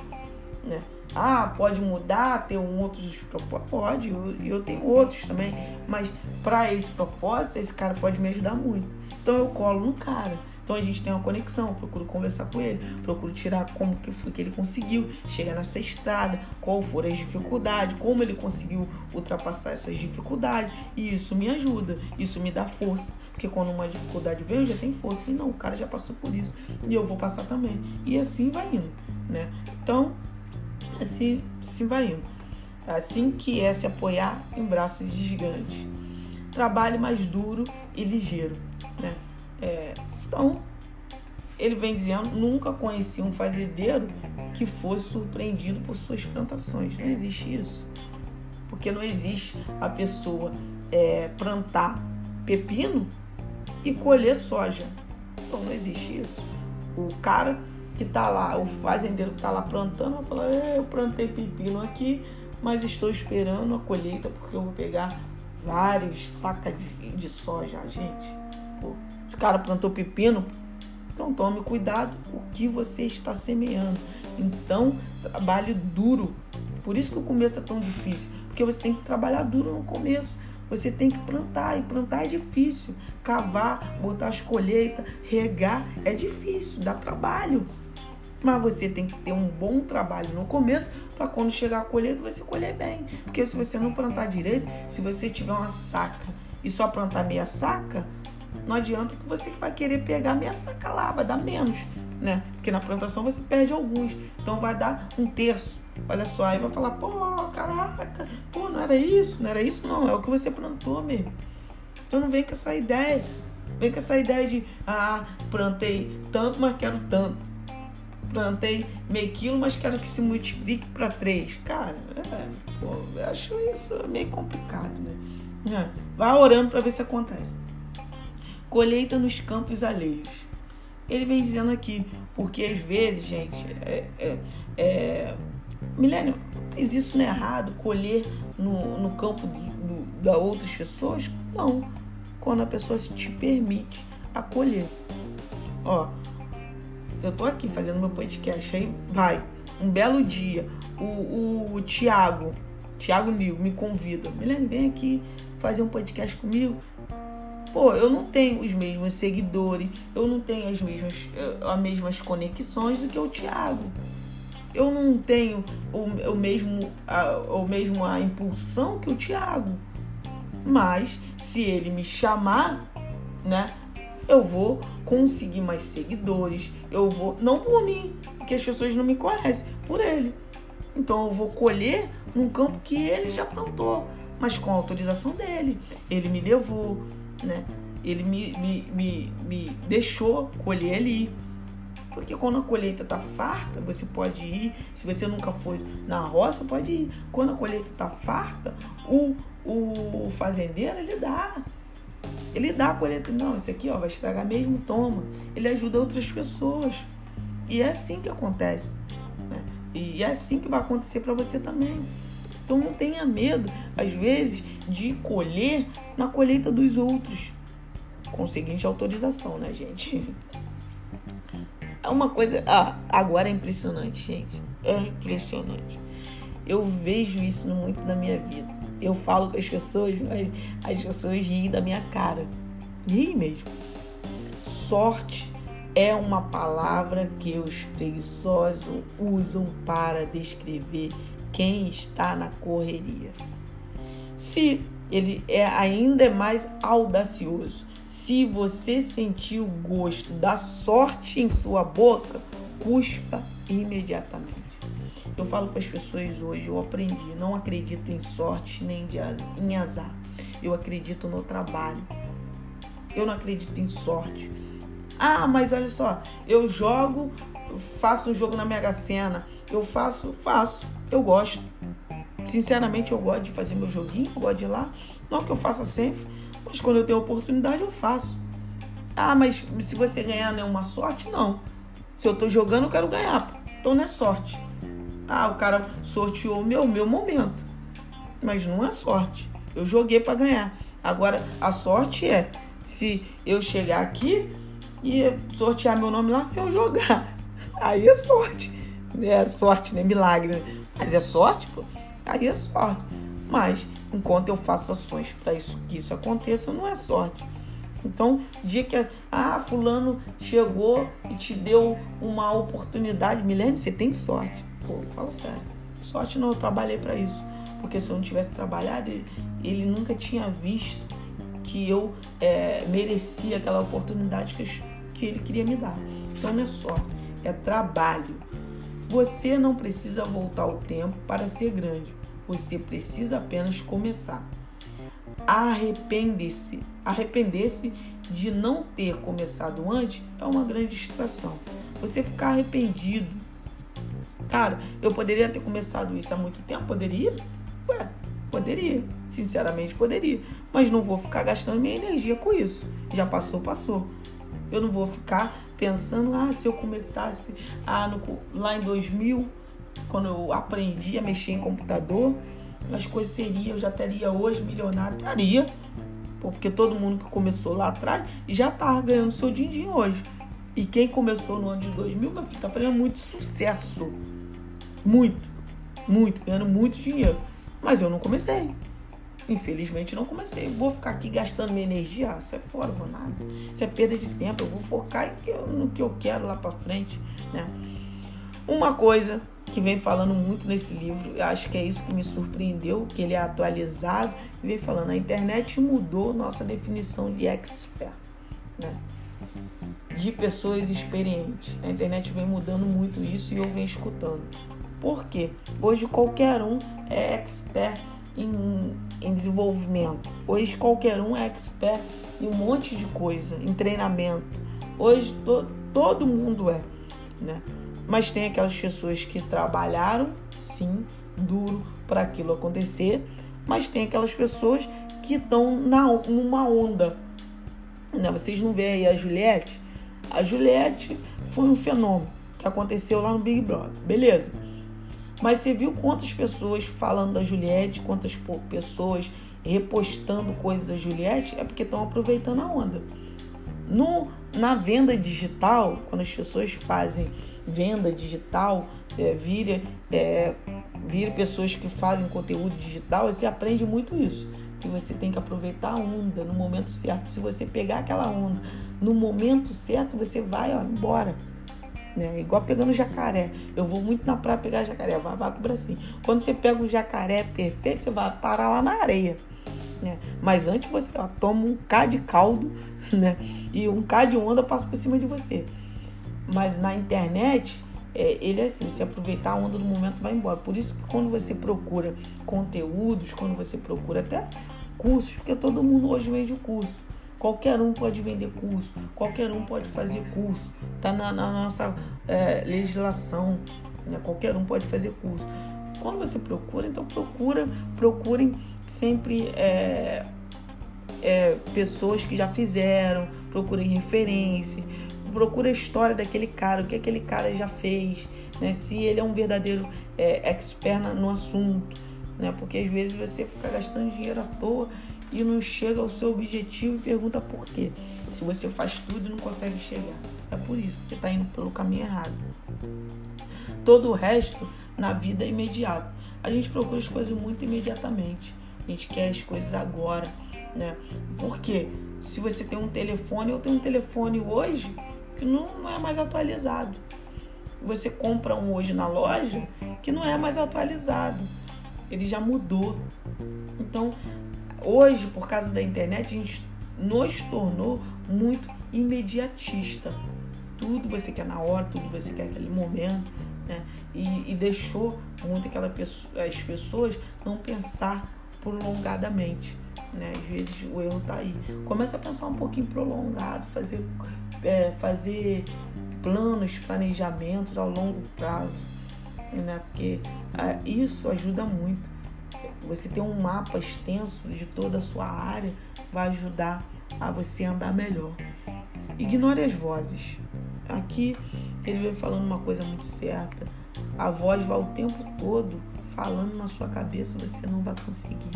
né? Ah, pode mudar, ter um outros propósitos? Pode, e eu, eu tenho outros também. Mas para esse propósito, esse cara pode me ajudar muito. Então eu colo no cara. Então a gente tem uma conexão, procuro conversar com ele, procuro tirar como que foi que ele conseguiu chegar nessa estrada, qual foram as dificuldades, como ele conseguiu ultrapassar essas dificuldades. E isso me ajuda, isso me dá força. Porque quando uma dificuldade vem, eu já tenho força. E não, o cara já passou por isso. E eu vou passar também. E assim vai indo, né? Então, assim, assim vai indo. Assim que é se apoiar em braços de gigante. Trabalhe mais duro e ligeiro, né? É, então, ele vem dizendo, nunca conheci um fazendeiro que fosse surpreendido por suas plantações. Não existe isso. Porque não existe a pessoa é, plantar pepino e colher soja. Então não existe isso. O cara que está lá, o fazendeiro que está lá plantando, vai falar, é, eu plantei pepino aqui, mas estou esperando a colheita porque eu vou pegar vários sacas de, de soja, gente. Cara plantou pepino, então tome cuidado o que você está semeando. Então, trabalhe duro. Por isso que o começo é tão difícil, porque você tem que trabalhar duro no começo. Você tem que plantar e plantar é difícil. Cavar, botar as colheitas, regar é difícil, dá trabalho. Mas você tem que ter um bom trabalho no começo para quando chegar a colheita você colher bem. Porque se você não plantar direito, se você tiver uma saca e só plantar meia saca, não adianta que você vai querer pegar meia saca lá, vai dar menos, né? Porque na plantação você perde alguns. Então vai dar um terço. Olha só, aí vai falar, pô, caraca, pô, não era isso, não era isso não, é o que você plantou mesmo. Então não vem com essa ideia. Vem com essa ideia de, ah, plantei tanto, mas quero tanto plantei meio quilo, mas quero que se multiplique para três. Cara, é, pô, acho isso meio complicado, né? É, vá orando para ver se acontece. Colheita nos campos alheios. Ele vem dizendo aqui, porque às vezes, gente, é, é, é Milênio, mas isso não é errado? Colher no, no campo do, do, da outras pessoas? Não. Quando a pessoa te permite acolher. Ó, eu tô aqui fazendo meu podcast, aí vai. Um belo dia, o, o, Tiago, Tiago Nil, me convida. Milene, vem aqui fazer um podcast comigo. Pô, eu não tenho os mesmos seguidores, eu não tenho as mesmas, eh, as mesmas conexões do que o Tiago. Eu não tenho o, o, mesmo, a, o mesmo a impulsão que o Tiago. Mas se ele me chamar, né, eu vou conseguir mais seguidores, eu vou, não por mim, porque as pessoas não me conhecem, por ele. Então eu vou colher num campo que ele já plantou, mas com a autorização dele. Ele me levou, né? Ele me, me, me, me deixou colher ali. Porque quando a colheita está farta, você pode ir. Se você nunca foi na roça, pode ir. Quando a colheita está farta, o, o fazendeiro ele dá. Ele dá a colheita. Não, isso aqui ó, vai estragar mesmo, toma. Ele ajuda outras pessoas. E é assim que acontece. Né? E é assim que vai acontecer para você também. Então não tenha medo, às vezes, de colher na colheita dos outros. Com seguinte autorização, né, gente? É uma coisa. Ah, agora é impressionante, gente. É impressionante. Eu vejo isso muito na minha vida. Eu falo com as pessoas, mas as pessoas riem da minha cara. Riem mesmo. Sorte é uma palavra que os preguiçosos usam para descrever quem está na correria. Se ele é ainda mais audacioso, se você sentir o gosto da sorte em sua boca, cuspa imediatamente. Eu falo para as pessoas hoje, eu aprendi, não acredito em sorte nem em azar. Eu acredito no trabalho. Eu não acredito em sorte. Ah, mas olha só, eu jogo, faço um jogo na Mega Sena. Eu faço, faço. Eu gosto. Sinceramente, eu gosto de fazer meu joguinho, eu gosto de ir lá. Não que eu faça sempre, mas quando eu tenho oportunidade, eu faço. Ah, mas se você ganhar não é uma sorte? Não. Se eu tô jogando, eu quero ganhar. Então não é sorte. Ah, o cara sorteou o meu, meu momento. Mas não é sorte. Eu joguei para ganhar. Agora, a sorte é se eu chegar aqui e sortear meu nome lá sem eu jogar. [laughs] Aí é sorte. É sorte, né? Milagre. Né? Mas é sorte, pô. Aí é sorte. Mas enquanto eu faço ações para isso que isso aconteça, não é sorte. Então, dia que ah, fulano chegou e te deu uma oportunidade, Milene, você tem sorte. Pô, fala sério. Sorte não, eu trabalhei para isso. Porque se eu não tivesse trabalhado, ele, ele nunca tinha visto que eu é, merecia aquela oportunidade que, que ele queria me dar. Então não é sorte, é trabalho. Você não precisa voltar o tempo para ser grande. Você precisa apenas começar. Arrepende-se. Arrepender-se de não ter começado antes é uma grande distração. Você ficar arrependido. Cara, eu poderia ter começado isso há muito tempo? Poderia? Ué, poderia. Sinceramente, poderia. Mas não vou ficar gastando minha energia com isso. Já passou, passou. Eu não vou ficar pensando, ah, se eu começasse ah, no, lá em 2000, quando eu aprendi a mexer em computador, as coisas seriam, eu já teria hoje milionário, estaria. Porque todo mundo que começou lá atrás já tá ganhando seu din-din hoje. E quem começou no ano de 2000, meu filho, tá fazendo muito sucesso. Muito, muito, ganhando muito dinheiro. Mas eu não comecei. Infelizmente não comecei. Vou ficar aqui gastando minha energia. Ah, isso é fora, vou nada. Isso é perda de tempo. Eu vou focar no que eu quero lá para frente, né? Uma coisa que vem falando muito nesse livro, eu acho que é isso que me surpreendeu, que ele é atualizado, e vem falando, a internet mudou nossa definição de expert, né? De pessoas experientes. A internet vem mudando muito isso e eu venho escutando. Por quê? Hoje qualquer um é expert em, em desenvolvimento. Hoje qualquer um é expert em um monte de coisa, em treinamento. Hoje to, todo mundo é, né? Mas tem aquelas pessoas que trabalharam, sim, duro para aquilo acontecer, mas tem aquelas pessoas que estão numa onda. Né? Vocês não veem aí a Juliette? A Juliette foi um fenômeno que aconteceu lá no Big Brother, beleza. Mas você viu quantas pessoas falando da Juliette, quantas pessoas repostando coisas da Juliette? É porque estão aproveitando a onda. No, na venda digital, quando as pessoas fazem venda digital, é, vira, é, vira pessoas que fazem conteúdo digital, você aprende muito isso. Que você tem que aproveitar a onda no momento certo. Se você pegar aquela onda no momento certo, você vai ó, embora. Né? Igual pegando jacaré. Eu vou muito na praia pegar jacaré, vai, com o bracinho. Quando você pega o jacaré perfeito, você vai parar lá na areia. Né? Mas antes você ó, toma um K de caldo, [laughs] né? E um K de onda passa por cima de você. Mas na internet, é, ele é assim, você aproveitar a onda do momento vai embora. Por isso que quando você procura conteúdos, quando você procura até cursos, porque todo mundo hoje vende curso. Qualquer um pode vender curso, qualquer um pode fazer curso. Está na, na, nossa é, legislação, né? qualquer um pode fazer curso. Quando você procura, então procura, procurem sempre é, é, pessoas que já fizeram, procurem referência, procura a história daquele cara, o que aquele cara já fez, né? se ele é um verdadeiro é, expert no assunto, né? porque às vezes você fica gastando dinheiro à toa e não chega ao seu objetivo e pergunta por quê. Se você faz tudo e não consegue chegar. É por isso, porque está indo pelo caminho errado. Todo o resto na vida é imediato. A gente procura as coisas muito imediatamente. A gente quer as coisas agora, né? Porque se você tem um telefone, eu tenho um telefone hoje que não, não é mais atualizado. Você compra um hoje na loja que não é mais atualizado. Ele já mudou. Então, hoje, por causa da internet, a gente nos tornou muito imediatista. Tudo você quer na hora, tudo você quer naquele momento, né? E, e deixou muito aquela pessoa, as pessoas não pensar prolongadamente. Né? Às vezes o erro tá aí. Começa a pensar um pouquinho prolongado, fazer, é, fazer planos, planejamentos ao longo prazo, né? Porque é, isso ajuda muito. Você ter um mapa extenso de toda a sua área vai ajudar a você andar melhor. Ignore as vozes. Aqui ele vem falando uma coisa muito certa. A voz vai o tempo todo falando na sua cabeça, você não vai conseguir.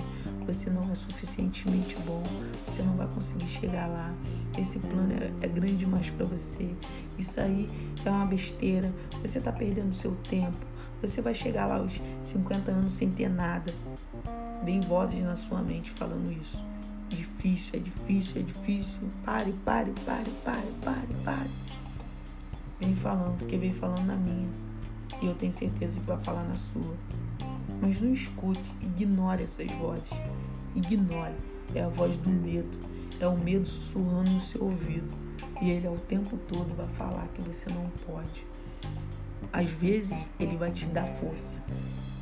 Você não é suficientemente bom, você não vai conseguir chegar lá. Esse plano é, é grande demais para você. Isso aí é uma besteira. Você está perdendo seu tempo. Você vai chegar lá aos 50 anos sem ter nada. Vem vozes na sua mente falando isso. Difícil, é difícil, é difícil. Pare, pare, pare, pare, pare, pare. Vem falando, porque vem falando na minha. E eu tenho certeza que vai falar na sua. Mas não escute, ignore essas vozes. Ignore. É a voz do medo. É o medo sussurrando no seu ouvido. E ele ao tempo todo vai falar que você não pode. Às vezes ele vai te dar força,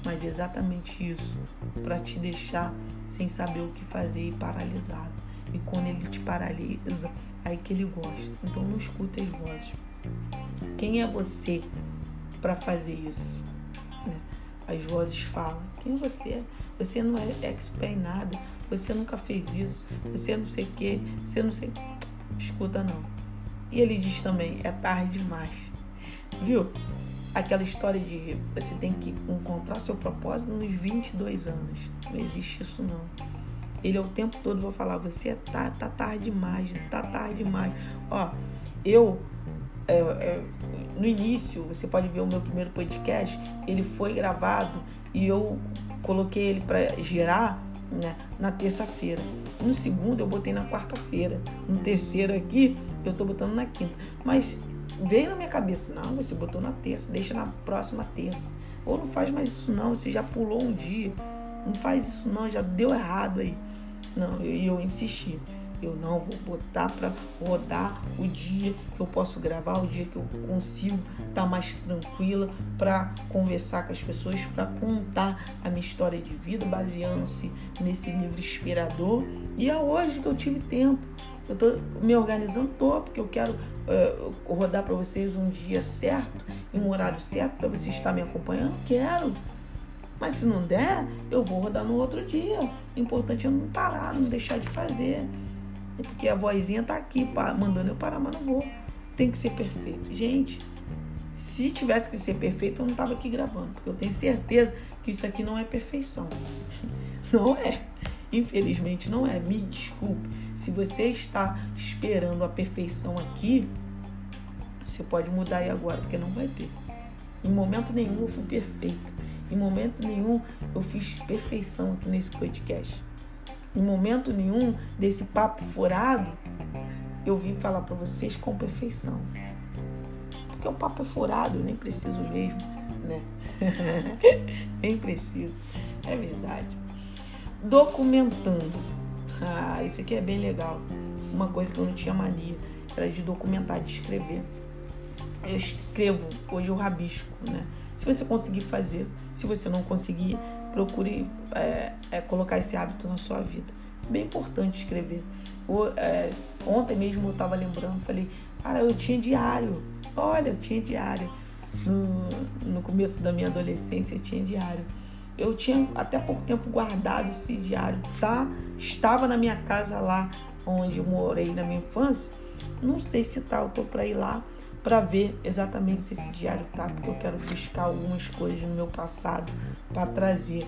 mas é exatamente isso para te deixar sem saber o que fazer e paralisado. E quando ele te paralisa, aí que ele gosta. Então não escute as vozes. Quem é você para fazer isso? Né? As vozes falam: quem é você? Você não é expert em nada. Você nunca fez isso. Você não sei o que. Você não sei. Escuta, não. E ele diz também: é tarde demais. Viu? Aquela história de você tem que encontrar seu propósito nos 22 anos. Não existe isso, não. Ele o tempo todo vai falar: você tá, tá tarde demais, tá tarde demais. Ó, eu é, é, no início, você pode ver o meu primeiro podcast, ele foi gravado e eu coloquei ele para girar né, na terça-feira. No segundo eu botei na quarta-feira. No terceiro aqui eu tô botando na quinta. Mas veio na minha cabeça, não, você botou na terça, deixa na próxima terça. Ou não faz mais isso não, você já pulou um dia. Não faz isso não, já deu errado aí. Não, e eu, eu insisti eu não vou botar para rodar o dia que eu posso gravar, o dia que eu consigo estar tá mais tranquila para conversar com as pessoas, para contar a minha história de vida, baseando-se nesse livro inspirador. E é hoje que eu tive tempo. Eu tô me organizando, tô, porque eu quero uh, rodar para vocês um dia certo, em um horário certo, para vocês estar me acompanhando. Quero. Mas se não der, eu vou rodar no outro dia. O importante é não parar, não deixar de fazer. É porque a vozinha tá aqui mandando eu parar, mas não vou. tem que ser perfeito. Gente, se tivesse que ser perfeito, eu não estava aqui gravando, porque eu tenho certeza que isso aqui não é perfeição. [laughs] Não é. Infelizmente não é. Me desculpe. Se você está esperando a perfeição aqui, você pode mudar aí agora, porque não vai ter. Em momento nenhum eu fui perfeita. Em momento nenhum eu fiz perfeição aqui nesse podcast. Em momento nenhum desse papo furado, eu vim falar para vocês com perfeição. Porque o papo é furado, eu nem preciso mesmo, né? [laughs] nem preciso. É verdade. Documentando. Ah, isso aqui é bem legal. Uma coisa que eu não tinha mania era de documentar, de escrever. Eu escrevo, hoje eu rabisco, né? Se você conseguir fazer, se você não conseguir, procure é, é, colocar esse hábito na sua vida. Bem importante escrever. O, é, ontem mesmo eu estava lembrando, falei, cara, eu tinha diário. Olha, eu tinha diário. No, no começo da minha adolescência eu tinha diário. Eu tinha até pouco tempo guardado esse diário, tá? Estava na minha casa lá onde eu morei na minha infância. Não sei se tá, eu tô para ir lá para ver exatamente se esse diário tá, porque eu quero buscar algumas coisas no meu passado para trazer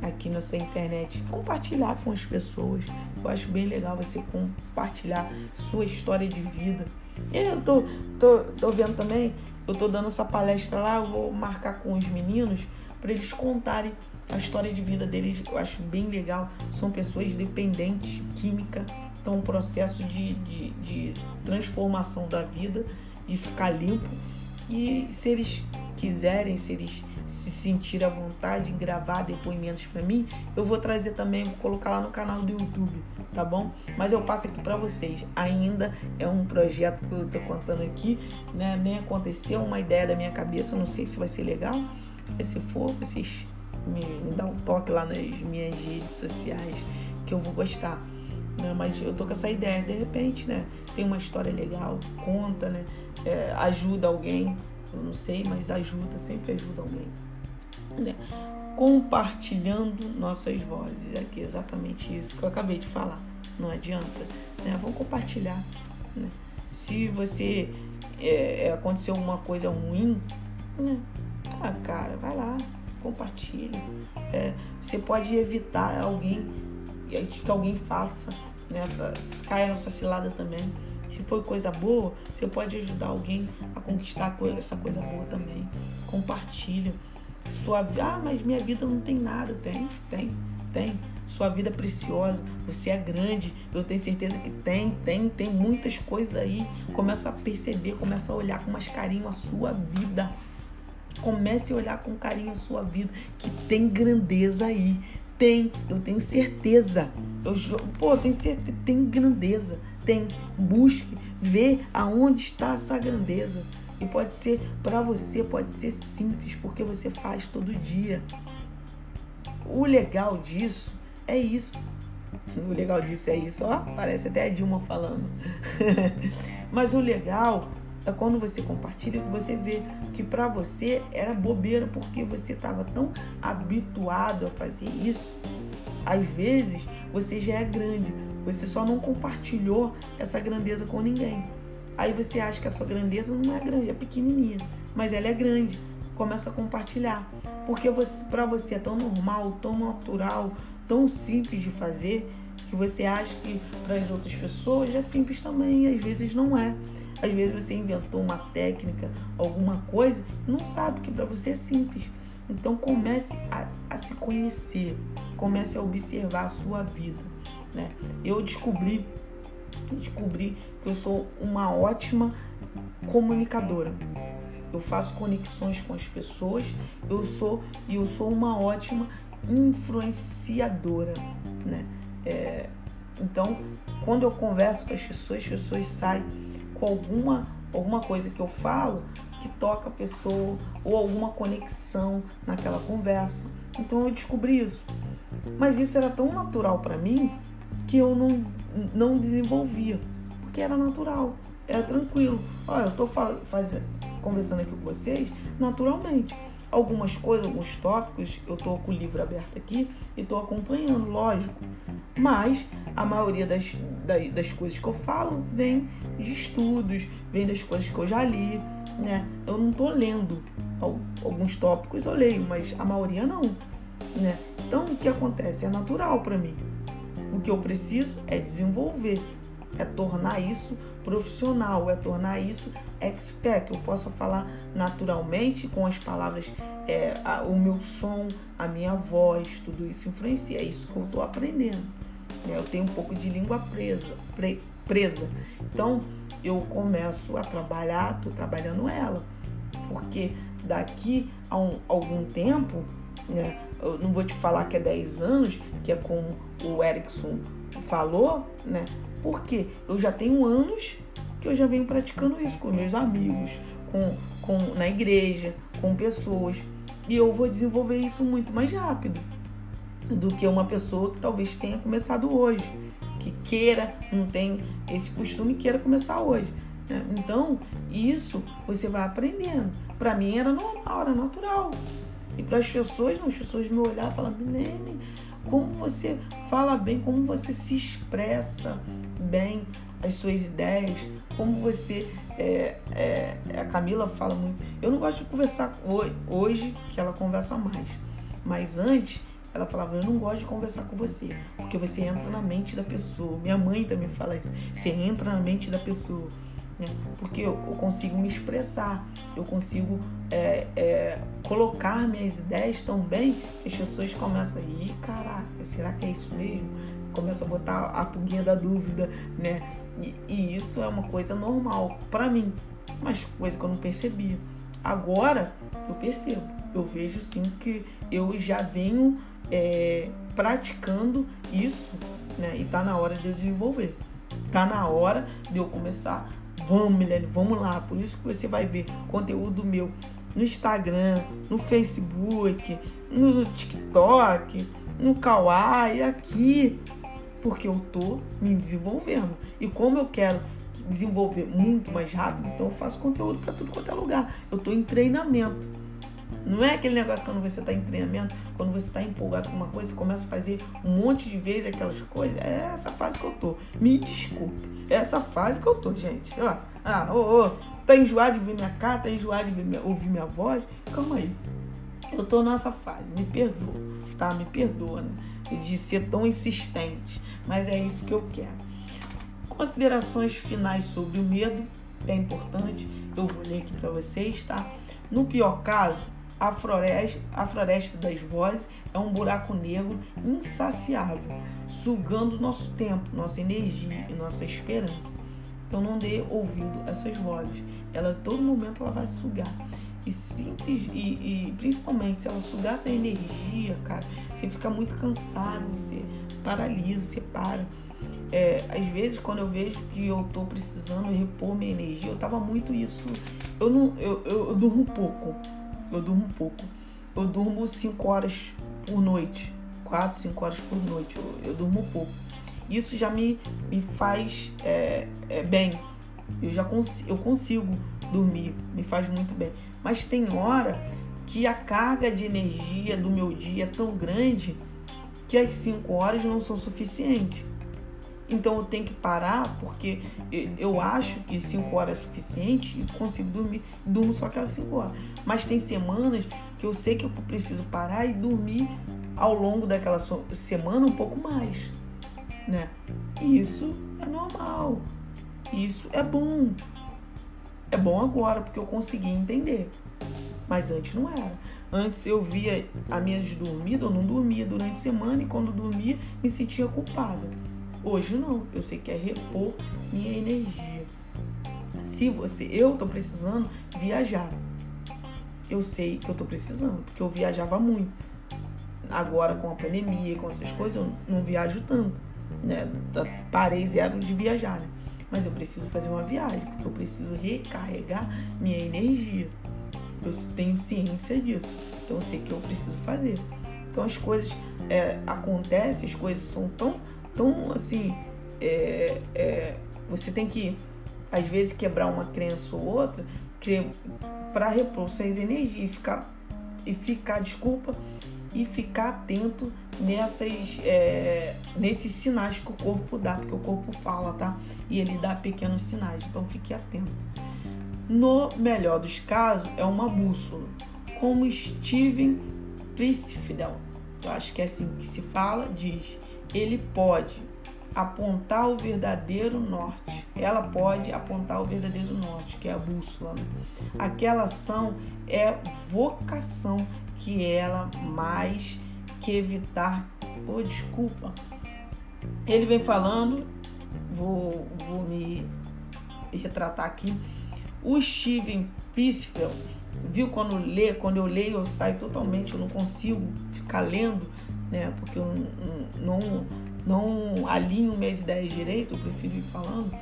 aqui nessa internet, compartilhar com as pessoas. Eu acho bem legal você compartilhar sua história de vida. Eu tô, tô, tô vendo também, eu tô dando essa palestra lá, eu vou marcar com os meninos para eles contarem a história de vida deles. Eu acho bem legal. São pessoas dependentes química, estão um processo de, de, de transformação da vida de ficar limpo. E se eles quiserem, se eles se sentirem à vontade em gravar depoimentos para mim, eu vou trazer também, vou colocar lá no canal do YouTube, tá bom? Mas eu passo aqui para vocês. Ainda é um projeto que eu tô contando aqui, né? Nem aconteceu, uma ideia da minha cabeça, eu não sei se vai ser legal. E se for, vocês me, me dão um toque lá nas minhas redes sociais que eu vou gostar. Né? Mas eu tô com essa ideia, de repente, né? Tem uma história legal, conta, né? é, ajuda alguém, eu não sei, mas ajuda, sempre ajuda alguém. Né? Compartilhando nossas vozes, aqui exatamente isso que eu acabei de falar. Não adianta, né? Vamos compartilhar. Né? Se você é, é aconteceu alguma coisa ruim, né? Ah, cara, vai lá, compartilha. É, você pode evitar alguém que alguém faça nessa caia nessa cilada também. Se foi coisa boa, você pode ajudar alguém a conquistar essa coisa boa também. Compartilha. Sua ah, mas minha vida não tem nada. Tem, tem, tem. Sua vida é preciosa, você é grande, eu tenho certeza que tem, tem, tem muitas coisas aí. Começa a perceber, começa a olhar com mais carinho a sua vida. Comece a olhar com carinho a sua vida, que tem grandeza aí. Tem, eu tenho certeza. Eu, pô, eu tenho certeza, tem grandeza tem, busque ver aonde está essa grandeza. E pode ser para você, pode ser simples, porque você faz todo dia. O legal disso é isso. O legal disso é isso, ó. Parece até a Dilma falando. [laughs] Mas o legal é quando você compartilha que você vê que para você era bobeira porque você estava tão habituado a fazer isso. Às vezes você já é grande, você só não compartilhou essa grandeza com ninguém. Aí você acha que a sua grandeza não é grande, é pequenininha, mas ela é grande. Começa a compartilhar, porque para você é tão normal, tão natural, tão simples de fazer que você acha que para as outras pessoas é simples também, às vezes não é. Às vezes você inventou uma técnica, alguma coisa, não sabe que para você é simples. Então comece a, a se conhecer, comece a observar a sua vida. Né? Eu descobri, descobri que eu sou uma ótima comunicadora. Eu faço conexões com as pessoas. Eu sou e eu sou uma ótima influenciadora, né? É, então, quando eu converso com as pessoas, as pessoas saem com alguma alguma coisa que eu falo que toca a pessoa ou alguma conexão naquela conversa. Então eu descobri isso. Mas isso era tão natural para mim que eu não, não desenvolvia, porque era natural, era tranquilo. Olha, eu estou fazendo, conversando aqui com vocês naturalmente. Algumas coisas, alguns tópicos, eu estou com o livro aberto aqui e estou acompanhando, lógico. Mas a maioria das, das, das, coisas que eu falo vem de estudos, vem das coisas que eu já li, né? Eu não estou lendo alguns tópicos, eu leio, mas a maioria não, né? Então o que acontece? É natural para mim. O que eu preciso é desenvolver, é tornar isso profissional, é tornar isso expert, que eu possa falar naturalmente com as palavras, é, a, o meu som, a minha voz, tudo isso influencia. É isso que eu estou aprendendo. Né? Eu tenho um pouco de língua presa, pre, presa. Então eu começo a trabalhar, estou trabalhando ela, porque daqui a um, algum tempo, né, eu não vou te falar que é 10 anos, que é como o Erickson falou, né? Porque eu já tenho anos que eu já venho praticando isso com meus amigos, com, com na igreja, com pessoas. E eu vou desenvolver isso muito mais rápido do que uma pessoa que talvez tenha começado hoje, que queira, não tem esse costume queira começar hoje. Né? Então, isso você vai aprendendo. Para mim era normal, era natural. E para as pessoas, as pessoas me olhavam e falavam, Milene, como você fala bem, como você se expressa bem as suas ideias, como você. É, é, a Camila fala muito. Eu não gosto de conversar hoje, que ela conversa mais. Mas antes, ela falava: Eu não gosto de conversar com você, porque você entra na mente da pessoa. Minha mãe também fala isso: você entra na mente da pessoa né? porque eu, consigo me expressar, eu consigo é, é, colocar minhas ideias tão bem que as pessoas começam a ir, caraca, será que é isso mesmo? Começa a botar a pulguinha da dúvida, né? E, e isso é uma coisa normal para mim, mas coisa que eu não percebia. Agora eu percebo, eu vejo sim que eu já venho é, praticando isso, né? E tá na hora de eu desenvolver. Tá na hora de eu começar Vamos, Milene, vamos lá. Por isso que você vai ver conteúdo meu no Instagram, no Facebook, no TikTok, no Kawaii, aqui. Porque eu tô me desenvolvendo. E como eu quero desenvolver muito mais rápido, então eu faço conteúdo para tudo quanto é lugar. Eu tô em treinamento. Não é aquele negócio quando você está em treinamento, quando você está empolgado com uma coisa, começa a fazer um monte de vezes aquelas coisas. É essa fase que eu tô. Me desculpe. É essa fase que eu tô, gente. Ó, ah, ô, ô, tá enjoado de ver minha cara, tá enjoado de minha, ouvir minha voz? Calma aí. Eu tô nessa fase, me perdoa, tá? Me perdoa né? de ser tão insistente. Mas é isso que eu quero. Considerações finais sobre o medo é importante. Eu vou ler aqui para vocês, tá? No pior caso, a floresta, a floresta das vozes é um buraco negro insaciável, sugando nosso tempo, nossa energia e nossa esperança. Então não dê ouvido a essas vozes. Ela todo momento ela vai sugar. E, simples, e, e principalmente se ela sugar essa energia, cara, você fica muito cansado, você paralisa, você para. É, às vezes quando eu vejo que eu tô precisando repor minha energia, eu tava muito isso. Eu não, eu, eu, eu durmo pouco eu durmo pouco. Eu durmo 5 horas por noite. 4, 5 horas por noite. Eu, eu durmo pouco. Isso já me, me faz é, é, bem. Eu já consigo, eu consigo dormir, me faz muito bem. Mas tem hora que a carga de energia do meu dia é tão grande que as 5 horas não são suficientes. Então eu tenho que parar porque eu acho que 5 horas é suficiente e consigo dormir, durmo só aquelas 5 horas. Mas tem semanas que eu sei que eu preciso parar e dormir ao longo daquela semana um pouco mais, né? Isso é normal. Isso é bom. É bom agora porque eu consegui entender. Mas antes não era. Antes eu via a minha dormida, eu não dormia durante a semana e quando dormia me sentia culpada. Hoje não, eu sei que é repor minha energia. Se você, eu tô precisando viajar. Eu sei que eu tô precisando, porque eu viajava muito. Agora com a pandemia, com essas coisas, eu não viajo tanto, né? Parei zero de viajar, né? Mas eu preciso fazer uma viagem, porque eu preciso recarregar minha energia. Eu tenho ciência disso. Então eu sei que eu preciso fazer. Então as coisas é, acontecem, as coisas são tão então, assim, é, é, você tem que, às vezes, quebrar uma crença ou outra para repor suas energias e ficar e ficar, desculpa, e ficar atento nessas, é, nesses sinais que o corpo dá, porque o corpo fala, tá? E ele dá pequenos sinais, então fique atento. No melhor dos casos, é uma bússola, como Steven Pressfield, eu acho que é assim que se fala, diz, ele pode apontar o verdadeiro norte. Ela pode apontar o verdadeiro norte, que é a bússola. Né? Aquela ação é vocação que ela mais que evitar. Oh, desculpa. Ele vem falando, vou, vou me retratar aqui. O Steven Pisfeld, viu quando lê, quando eu leio, eu saio totalmente, eu não consigo ficar lendo, né? Porque eu não, não, alinho minhas ideias direito, eu prefiro ir falando.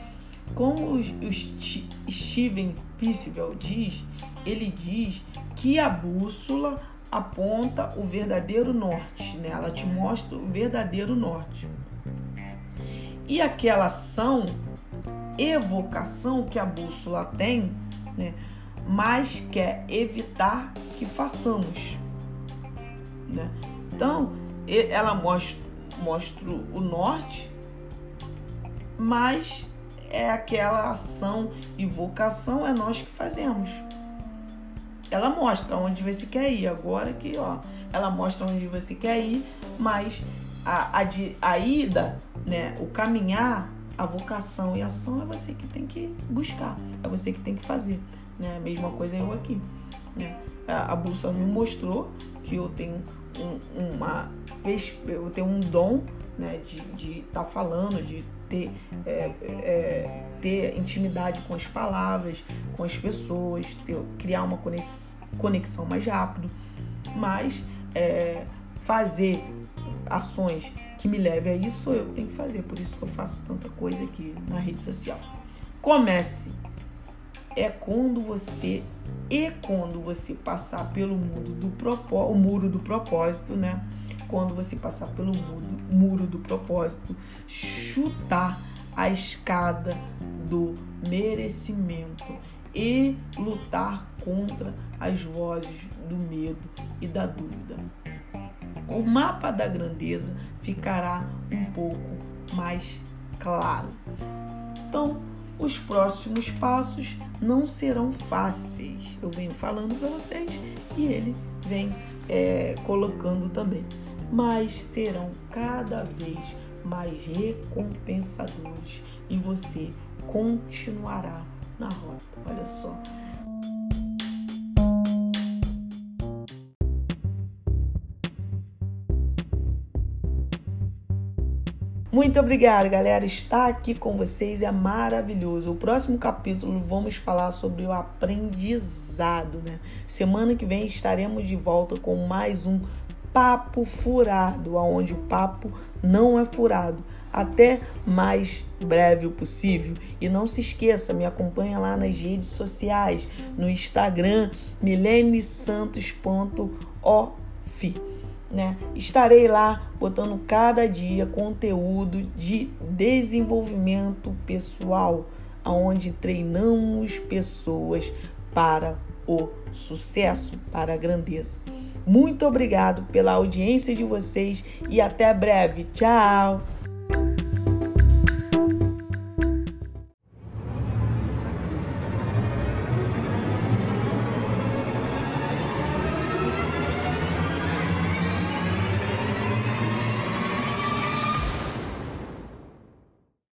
Como o, o Steven Pisfeld diz, ele diz que a bússola aponta o verdadeiro norte, né? Ela te mostra o verdadeiro norte. E aquela ação, evocação que a bússola tem, né? Mas quer evitar que façamos, né? Então, ela mostra, mostra o norte, mas é aquela ação e vocação é nós que fazemos ela mostra onde você quer ir. Agora que, ó, ela mostra onde você quer ir, mas a, a, a ida, né, o caminhar, a vocação e a ação é você que tem que buscar, é você que tem que fazer. Né? Mesma coisa eu aqui. Né? A, a me mostrou que eu tenho um, uma eu tenho um dom né, de estar tá falando, de ter, é, é, ter intimidade com as palavras, com as pessoas, ter, criar uma conexão mais rápido, mas é, fazer ações que me levem a isso eu tenho que fazer, por isso que eu faço tanta coisa aqui na rede social. Comece. É quando você e quando você passar pelo mundo do o muro do propósito, né? quando você passar pelo muro, muro do propósito, chutar a escada do merecimento e lutar contra as vozes do medo e da dúvida. O mapa da grandeza ficará um pouco mais claro. Então, os próximos passos não serão fáceis. Eu venho falando para vocês e ele vem é, colocando também mas serão cada vez mais recompensadores e você continuará na rota. Olha só. Muito obrigada, galera. Estar aqui com vocês é maravilhoso. O próximo capítulo vamos falar sobre o aprendizado, né? Semana que vem estaremos de volta com mais um papo furado, aonde o papo não é furado. Até mais breve o possível. E não se esqueça, me acompanha lá nas redes sociais, no Instagram, milenesantos.ofi. Né? Estarei lá botando cada dia conteúdo de desenvolvimento pessoal, aonde treinamos pessoas para o sucesso, para a grandeza. Muito obrigado pela audiência de vocês e até breve. Tchau!